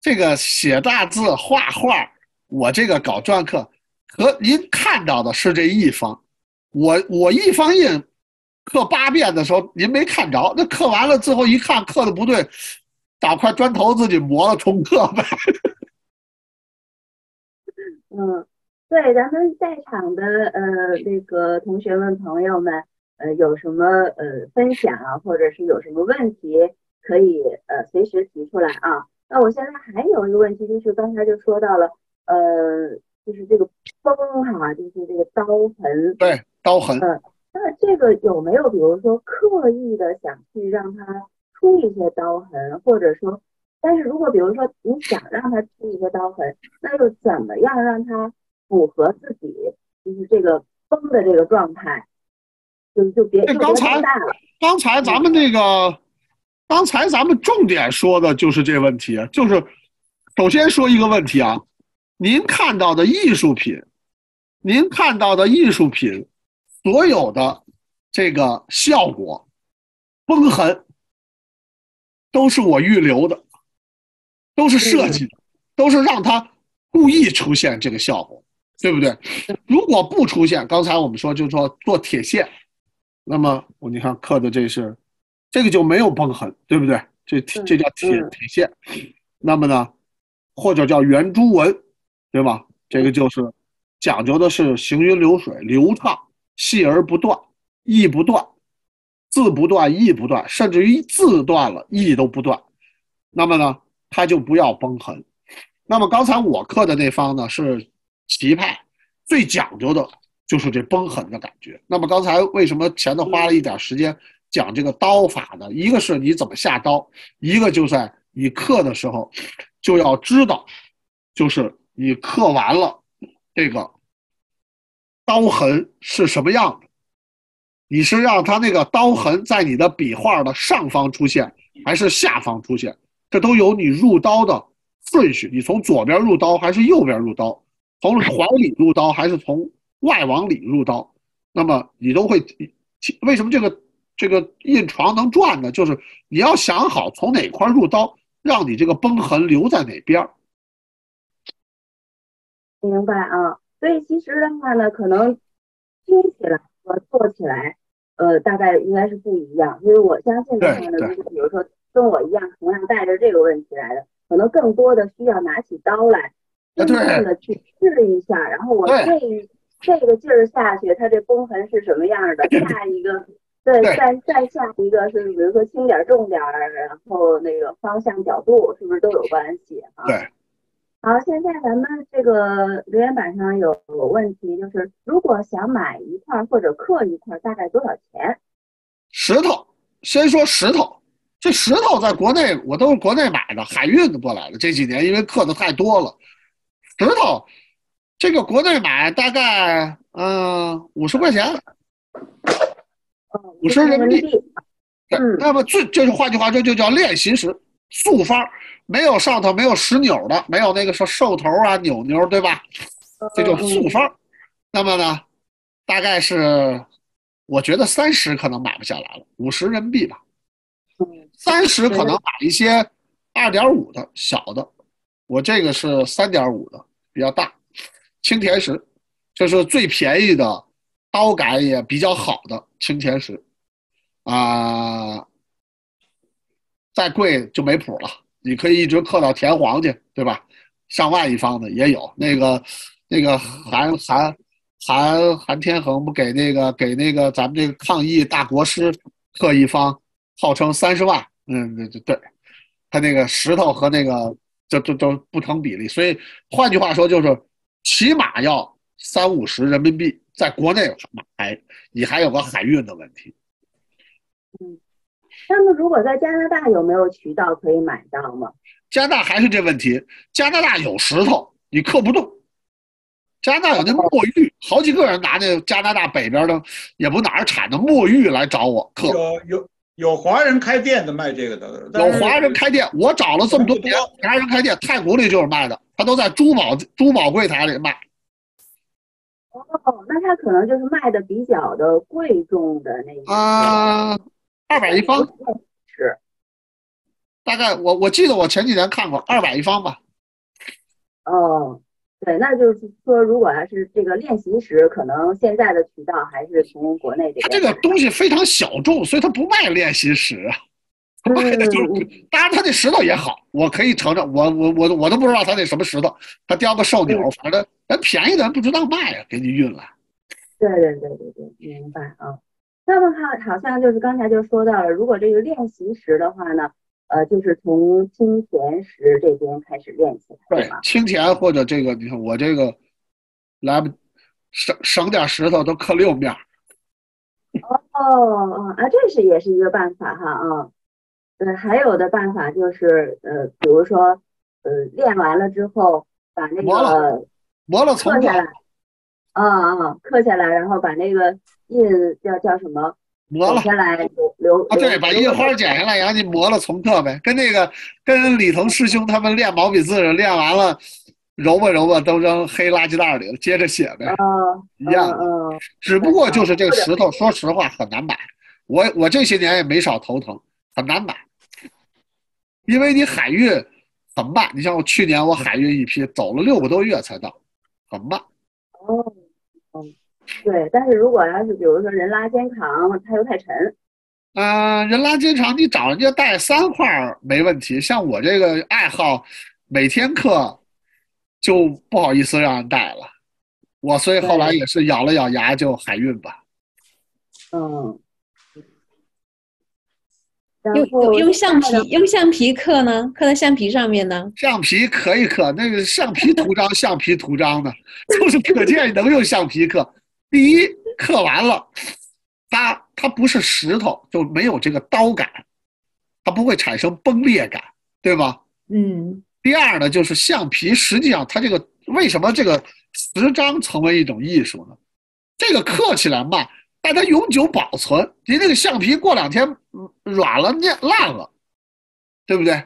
这个写大字画画，我这个搞篆刻，和您看到的是这一方，我我一方印。刻八遍的时候，您没看着，那刻完了最后一看，刻的不对，找块砖头自己磨了重刻呗。嗯，对，咱们在场的呃那个同学们朋友们，呃有什么呃分享啊，或者是有什么问题，可以呃随时提出来啊。那我现在还有一个问题，就是刚才就说到了，呃，就是这个崩哈，就是这个刀痕。对，刀痕。嗯。那这个有没有，比如说刻意的想去让它出一些刀痕，或者说，但是如果比如说你想让它出一些刀痕，那又怎么样让它符合自己就是这个崩的这个状态？就就别就刚才刚才咱们那个，刚才咱们重点说的就是这问题，就是首先说一个问题啊，您看到的艺术品，您看到的艺术品。所有的这个效果，崩痕都是我预留的，都是设计的，都是让它故意出现这个效果，对不对？如果不出现，刚才我们说就是说做铁线，那么我你看刻的这是这个就没有崩痕，对不对？这这叫铁铁线。那么呢，或者叫圆珠纹，对吧？这个就是讲究的是行云流水，流畅。细而不断，意不断，字不断，意不断，甚至于字断了，意都不断。那么呢，它就不要崩痕。那么刚才我刻的那方呢是齐派，最讲究的就是这崩痕的感觉。那么刚才为什么前头花了一点时间讲这个刀法呢？一个是你怎么下刀，一个就在你刻的时候就要知道，就是你刻完了这个。刀痕是什么样的？你是让它那个刀痕在你的笔画的上方出现，还是下方出现？这都有你入刀的顺序。你从左边入刀还是右边入刀？从往里入刀还是从外往里入刀？那么你都会。为什么这个这个印床能转呢？就是你要想好从哪块入刀，让你这个崩痕留在哪边。明白啊。所以其实的话呢，可能听起来和做起来呃，大概应该是不一样。因为我相信的话呢，对对如果比如说跟我一样同样带着这个问题来的，可能更多的需要拿起刀来，真正的去试一下，然后我这这个劲儿下去，它这崩痕是什么样的？下一个。对，对再再下一个是，比如说轻点儿重点儿，然后那个方向角度是不是都有关系啊？对，好，现在咱们这个留言板上有问题，就是如果想买一块或者刻一块，大概多少钱？石头，先说石头，这石头在国内我都是国内买的，海运的过来的。这几年因为刻的太多了，石头这个国内买大概嗯五十块钱，哦，50人民币嗯那么最就是换句话说，就叫练习石，素方，没有上头没有石扭的，没有那个说兽头啊、扭扭，对吧？这嗯就素方。那么呢，大概是我觉得三十可能买不下来了，五十人民币吧。嗯三十可能买一些二点五的小的，我这个是三点五的，比较大，青田石，就是最便宜的，刀感也比较好的青田石，啊、再贵就没谱了。你可以一直刻到田黄去，对吧？上万一方的也有，那个那个韩韩韩韩天恒不给那个给那个咱们这个抗疫大国师刻一方，号称三十万，嗯，对对对，他那个石头和那个这这都不成比例，所以换句话说就是起码要三五十人民币，在国内买，你还有个海运的问题。那么如果在加拿大有没有渠道可以买到吗？加拿大还是这问题，加拿大有石头，你刻不动。加拿大有那墨玉，好几个人拿那加拿大北边的，也不哪儿产的墨玉来找我刻。有有有华人开店的卖这个的，有华人开店，我找了这么多年，华人开店，太古里就是卖的，他都在珠宝珠宝柜台里卖。哦，那他可能就是卖的比较的贵重的那一。啊，二百一方，是。大概我我记得我前几年看过二百一方吧。哦，对，那就是说，如果要是这个练习石，可能现在的渠道还是从国内这个。它这个东西非常小众，所以它不卖练习石，的就是，当然他那石头也好，我可以承认，我我我我都不知道他那什么石头，他雕个兽钮，反正人便宜的人不知道卖啊，给你运来。对对对对对，明白啊。那么好，好像就是刚才就说到了，如果这个练习时的话呢，呃，就是从清田石这边开始练起来，对，清田或者这个，你看我这个来不省省点石头都刻六面。哦哦啊，这是也是一个办法哈啊。对，还有的办法就是呃，比如说呃，练完了之后把那磨个了磨了从下来，啊啊，刻下来，然后把那个印叫叫什么？磨了下来留留啊，对，把印花剪下来，然后你磨了重刻呗，跟那个跟李腾师兄他们练毛笔字练完了揉吧揉吧都扔黑垃圾袋里了，接着写呗，啊，一样的。嗯嗯只不过就是这个石头，说实话很难买，我我这些年也没少头疼，很难买，因为你海运很慢。你像我去年我海运一批走了六个多月才到，很慢。哦，嗯，对，但是如果要是比如说人拉肩扛，它又太沉，嗯、人拉肩扛，你找人家带三块儿没问题。像我这个爱好，每天刻就不好意思让人带了。我所以后来也是咬了咬牙就海运吧。嗯。用用用橡皮用橡皮刻呢？刻在橡皮上面呢？橡皮可以刻，那个橡皮图章，橡皮图章的，就是可见能用橡皮刻。第一，刻完了，它它不是石头，就没有这个刀感，它不会产生崩裂感，对吧？嗯，第二呢，就是橡皮，实际上它这个为什么这个石章成为一种艺术呢？这个刻起来慢，但它永久保存。你那个橡皮过两天嗯软了、烂烂了，对不对？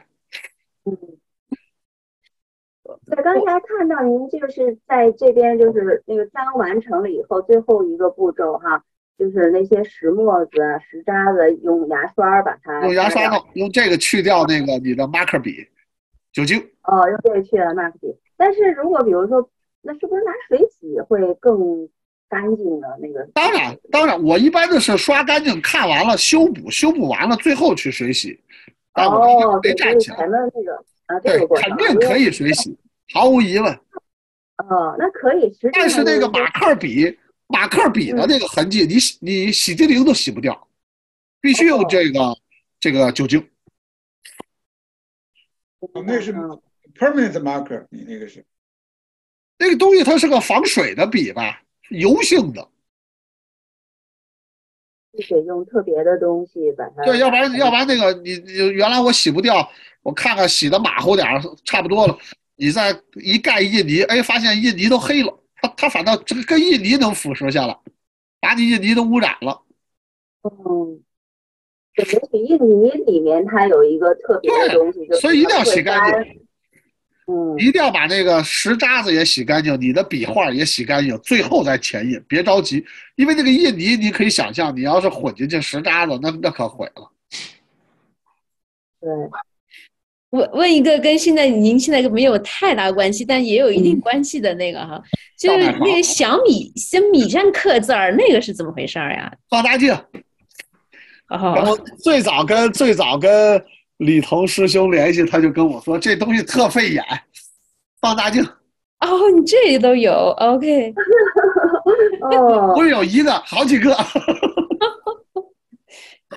对，刚才看到您就是在这边，就是那个章完成了以后，最后一个步骤哈，就是那些石墨子啊、石渣子，用牙刷把它用牙刷掉弄，用这个去掉那个你的 marker 笔酒精。哦，用这个去了 mark 笔。但是如果比如说，那是不是拿水洗会更干净的那个。当然，当然，我一般的是刷干净，看完了修补，修补完了最后去水洗。但我哦，没对，站起来。就是前面那个啊，这对肯定可以水洗，毫无疑问。哦，那可以。实但是那个马克笔，马克笔的那个痕迹，你洗你洗涤灵都洗不掉，必须用这个这个酒精。哦那是嗯 permanent marker，你那个是那个东西它是个防水的笔吧，油性的。是得用特别的东西把它。对，要不然要不然那个你你原来我洗不掉，我看看洗的马虎点儿，差不多了，你再一盖印泥，哎，发现印泥都黑了，它它反倒这个跟印泥能腐蚀下来，把你印泥都污染了。嗯，对，也许印泥里面它有一个特别的东西，就所以一定要洗干净。嗯，一定要把那个石渣子也洗干净，你的笔画也洗干净，最后再前印，别着急，因为那个印泥你可以想象，你要是混进去石渣子，那那可毁了。对，问问一个跟现在您现在没有太大关系，但也有一定关系的那个哈，就是那个小米小米上刻字儿，那个是怎么回事儿呀？放大镜，然哦，后最早跟最早跟李彤师兄联系，他就跟我说这东西特费眼，放大镜哦，你这里都有，OK，哦不，是有一个，好几个。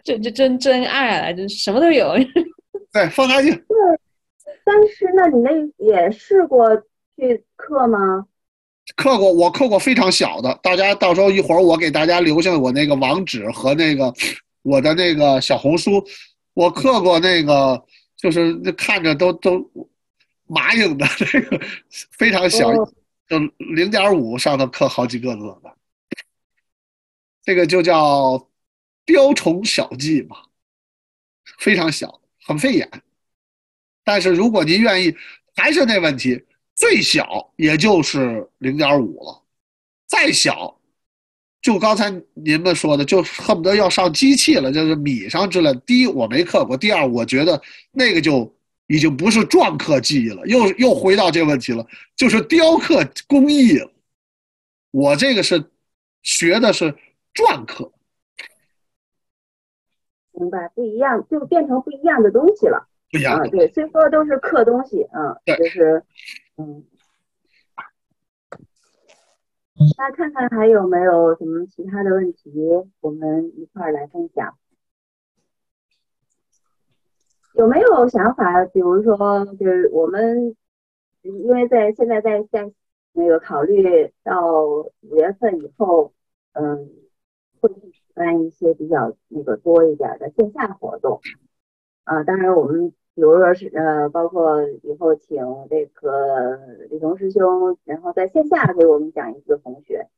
这这真真爱了，这什么都有。对，放大镜，但是那你那也试过去刻吗？刻过，我刻过非常小的，大家到时候一会儿我给大家留下我那个网址和那个我的那个小红书，我刻过那个，就是那看着都都麻影的这个非常小，哦。就零点五上头刻好几个字的，这个就叫雕虫小技嘛，非常小，很费眼。但是如果您愿意，还是那问题，最小也就是零点五了，再小，就刚才您们说的，就恨不得要上机器了，就是米上之类。第一，我没刻过；第二，我觉得那个就已经不是篆刻技艺了，又又回到这个问题了，就是雕刻工艺。我这个是学的是篆刻，明白，不一样，就变成不一样的东西了。不一样嗯，对，虽说都是刻东西，嗯，对就是，嗯。那看看还有没有什么其他的问题，我们一块儿来分享。有没有想法？比如说，就是我们因为在现在在在那个考虑到五月份以后，嗯，会办一些比较那个多一点的线下活动。啊，当然我们比如说是呃，包括以后请这个李彤师兄，然后在线下给我们讲一次红学。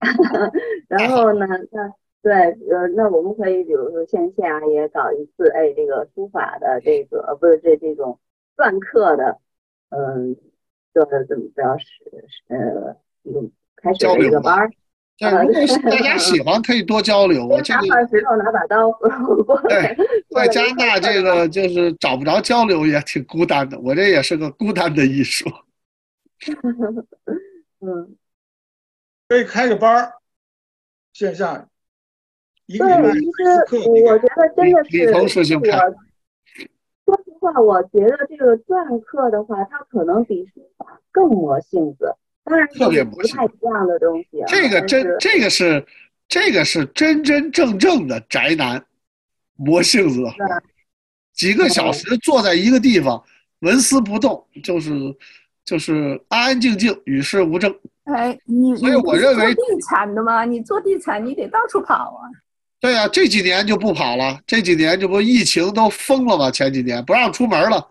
然后呢，那对，呃，那我们可以比如说线下也搞一次，哎，这个书法的这个呃，不是这这种篆刻的，嗯，这怎么着是呃一个开始的一个班儿。对，如果是大家喜欢，可以多交流。我这拿个块石头，拿把刀 对。在加拿大这个就是找不着交流也挺孤单的，我这也是个孤单的艺术。嗯，可以开个班儿，线下一个礼拜对，其一次课实我觉得真的是说实话，我觉得这个篆刻的话，它可能比书法更磨性子。当然，特别是不太一样的东西啊。这个真这个是这个是真真正正的宅男魔性子几个小时坐在一个地方纹丝不动，就是就是安安静静与世无争。哎，你所以我认为做地产的吗？你做地产，你得到处跑啊。对呀、这几年就不跑了，这几年这不疫情都封了吗？前几年不让出门了，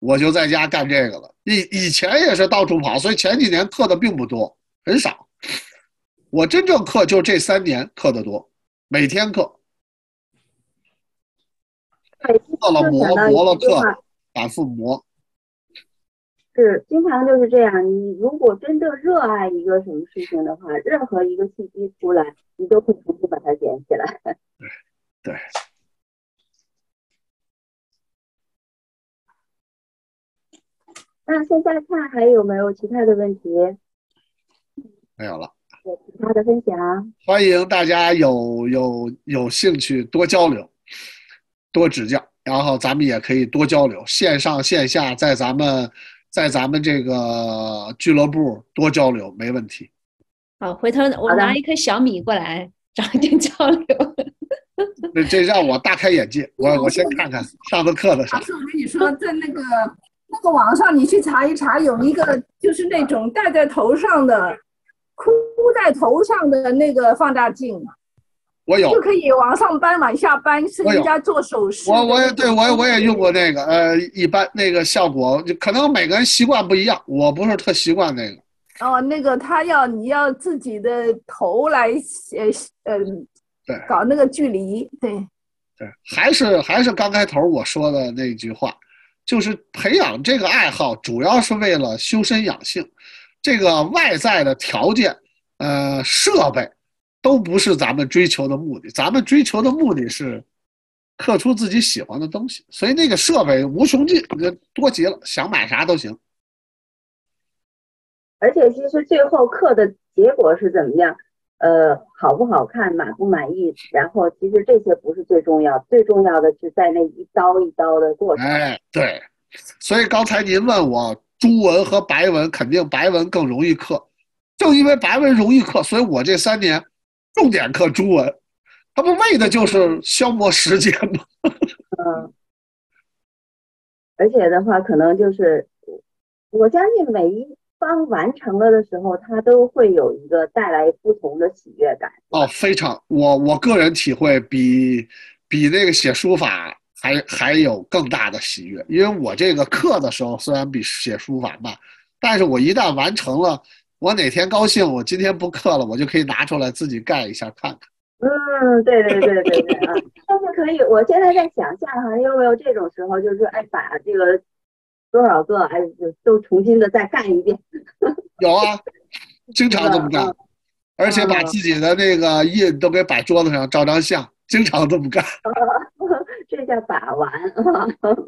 我就在家干这个了。以以前也是到处跑，所以前几年课的并不多，很少。我真正课就这三年课的多，每天课，对，课了磨磨了课反复磨。是经常就是这样。你如果真正热爱一个什么事情的话，任何一个契机出来，你都会重新把它捡起来。对 对，那现在看还有没有其他的问题？没有了。有其他的分享。欢迎大家有有有兴趣多交流，多指教，然后咱们也可以多交流，线上线下在咱们在咱们这个俱乐部多交流没问题。好，回头我拿一颗小米过来，找一点交流。这这让我大开眼界，我我先看看上的课的啥老。师，我跟你说，在那个那个网上你去查一查，有一个就是那种戴在头上的箍在头上的那个放大镜，我有就，可以往上搬、往下搬，是人家做手势的那种。我我也对我也我也用过那个，呃，一般那个效果可能每个人习惯不一样，我不是特习惯那个。哦，那个他要你要自己的头来呃呃对搞那个距离，对，对，还是还是刚开头我说的那句话，就是培养这个爱好，主要是为了修身养性。这个外在的条件，呃，设备都不是咱们追求的目的，咱们追求的目的是刻出自己喜欢的东西。所以那个设备无穷尽，就多极了，想买啥都行。而且其实最后刻的结果是怎么样？呃，好不好看，满不满意？然后其实这些不是最重要，最重要的是在那一刀一刀的过程。哎，对，所以刚才您问我朱文和白文，肯定白文更容易刻。正因为白文容易刻，所以我这三年重点刻朱文，他不为的就是消磨时间吗？嗯，而且的话，可能就是我相信每一方完成了的时候，他都会有一个带来不同的喜悦感。哦，非常，我我个人体会比比那个写书法还还有更大的喜悦，因为我这个刻的时候虽然比写书法慢，但是我一旦完成了，我哪天高兴，我今天不刻了，我就可以拿出来自己盖一下看看。嗯，对对对对对啊！但是可以，我现在在想象哈，有没有这种时候，就是说，哎，把这个多少个，哎，就都重新的再干一遍。有啊，经常这么干，而且把自己的那个印都给摆桌子上照张相，经常这么干。这叫把玩。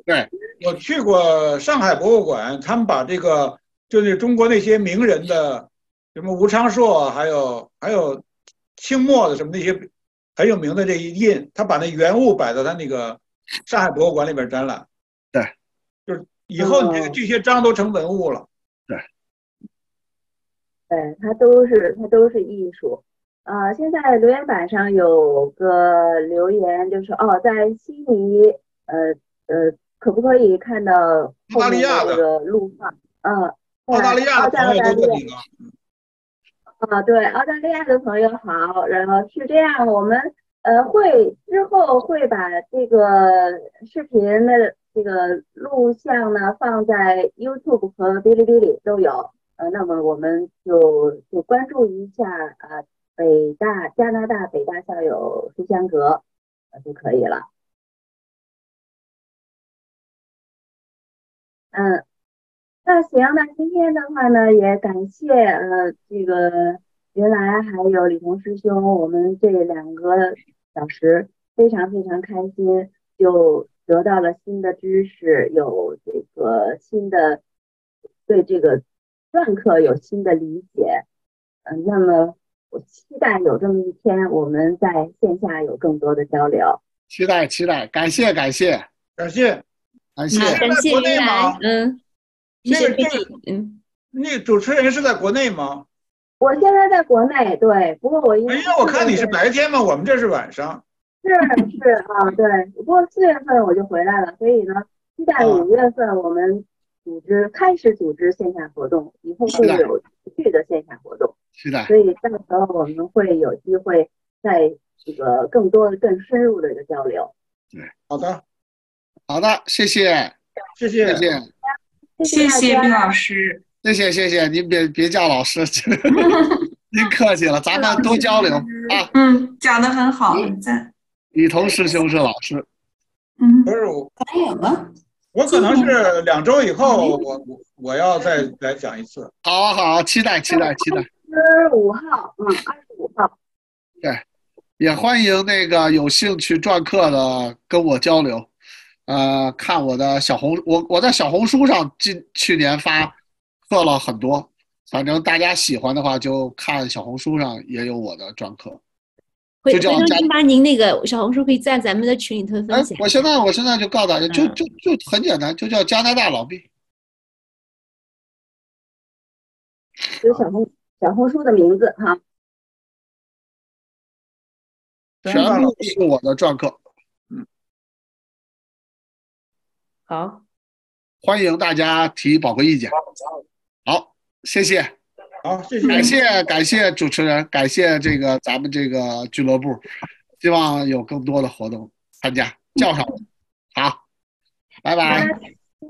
对，我去过上海博物馆，他们把这个就是中国那些名人的，什么吴昌硕，还有还有清末的什么那些很有名的这一印，他把那原物摆到他那个上海博物馆里边展览。以后你这个哦这些章都成文物了。对，对它都是它都是艺术。呃，现在留言板上有个留言，就是哦，在悉尼，呃呃，可不可以看到澳大利亚的的这个路况？嗯，澳大利亚的澳朋友大利亚都问你了，啊，对，澳大利亚的朋友好，然后是这样，我们呃会之后会把这个视频的这个录像呢放在 YouTube 和哔哩哔哩都有，呃，那么我们就就关注一下呃北大加拿大北大校友书香阁呃就可以了。嗯，那行，那今天的话呢，也感谢呃这个云来还有李红师兄，我们这两个小时非常非常开心，就得到了新的知识，有这个新的对这个篆刻有新的理解。嗯、那么我期待有这么一天，我们在线下有更多的交流。期待期待，感谢感谢感谢。感谢。感谢国内吗，嗯，谢谢那嗯，那个主持人是在国内吗？我现在在国内，对，不过我因为因为我看你是白天嘛，我们这是晚上。是是啊，对。不过四月份我就回来了，所以呢，期待五月份我们组织开始组织线下活动，以后会有持续的线下活动。是的。所以到时候我们会有机会在这个更多的、更深入的一个交流。对，好的，好的，谢谢，谢谢，谢谢，谢谢毕老师。谢谢谢谢您别别叫老师，您 客气了，咱们多交流啊。嗯，讲的很好，赞。李彤师兄是老师，嗯不，是我，还有吗？我可能是两周以后，我我我要再来讲一次。好啊好啊，期待期待期待，十五号，嗯，二十五号，对也欢迎那个有兴趣篆刻的跟我交流。呃，看我的小红，我我在小红书上今去年发刻了很多，反正大家喜欢的话，就看小红书上也有我的专课。回头您把您那个小红书可以在咱们的群里头哎分享。，我现在我现在就告诉大家，就嗯就就很简单，就叫加拿大老毕。有小红小红书的名字哈。全部是我的篆刻，嗯好，欢迎大家提宝贵意见。好，谢谢，好，谢谢，感谢感谢主持人，感谢这个咱们这个俱乐部，希望有更多的活动参加，叫上我。好，拜拜。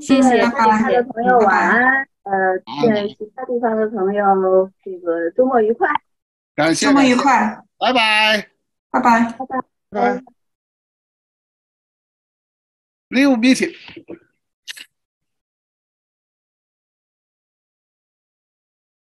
谢谢其他的朋友晚安。呃，愿其他地方的朋友这个周末愉快。感谢，周末愉快，拜拜，拜拜。拜拜。拜。Leave meeting。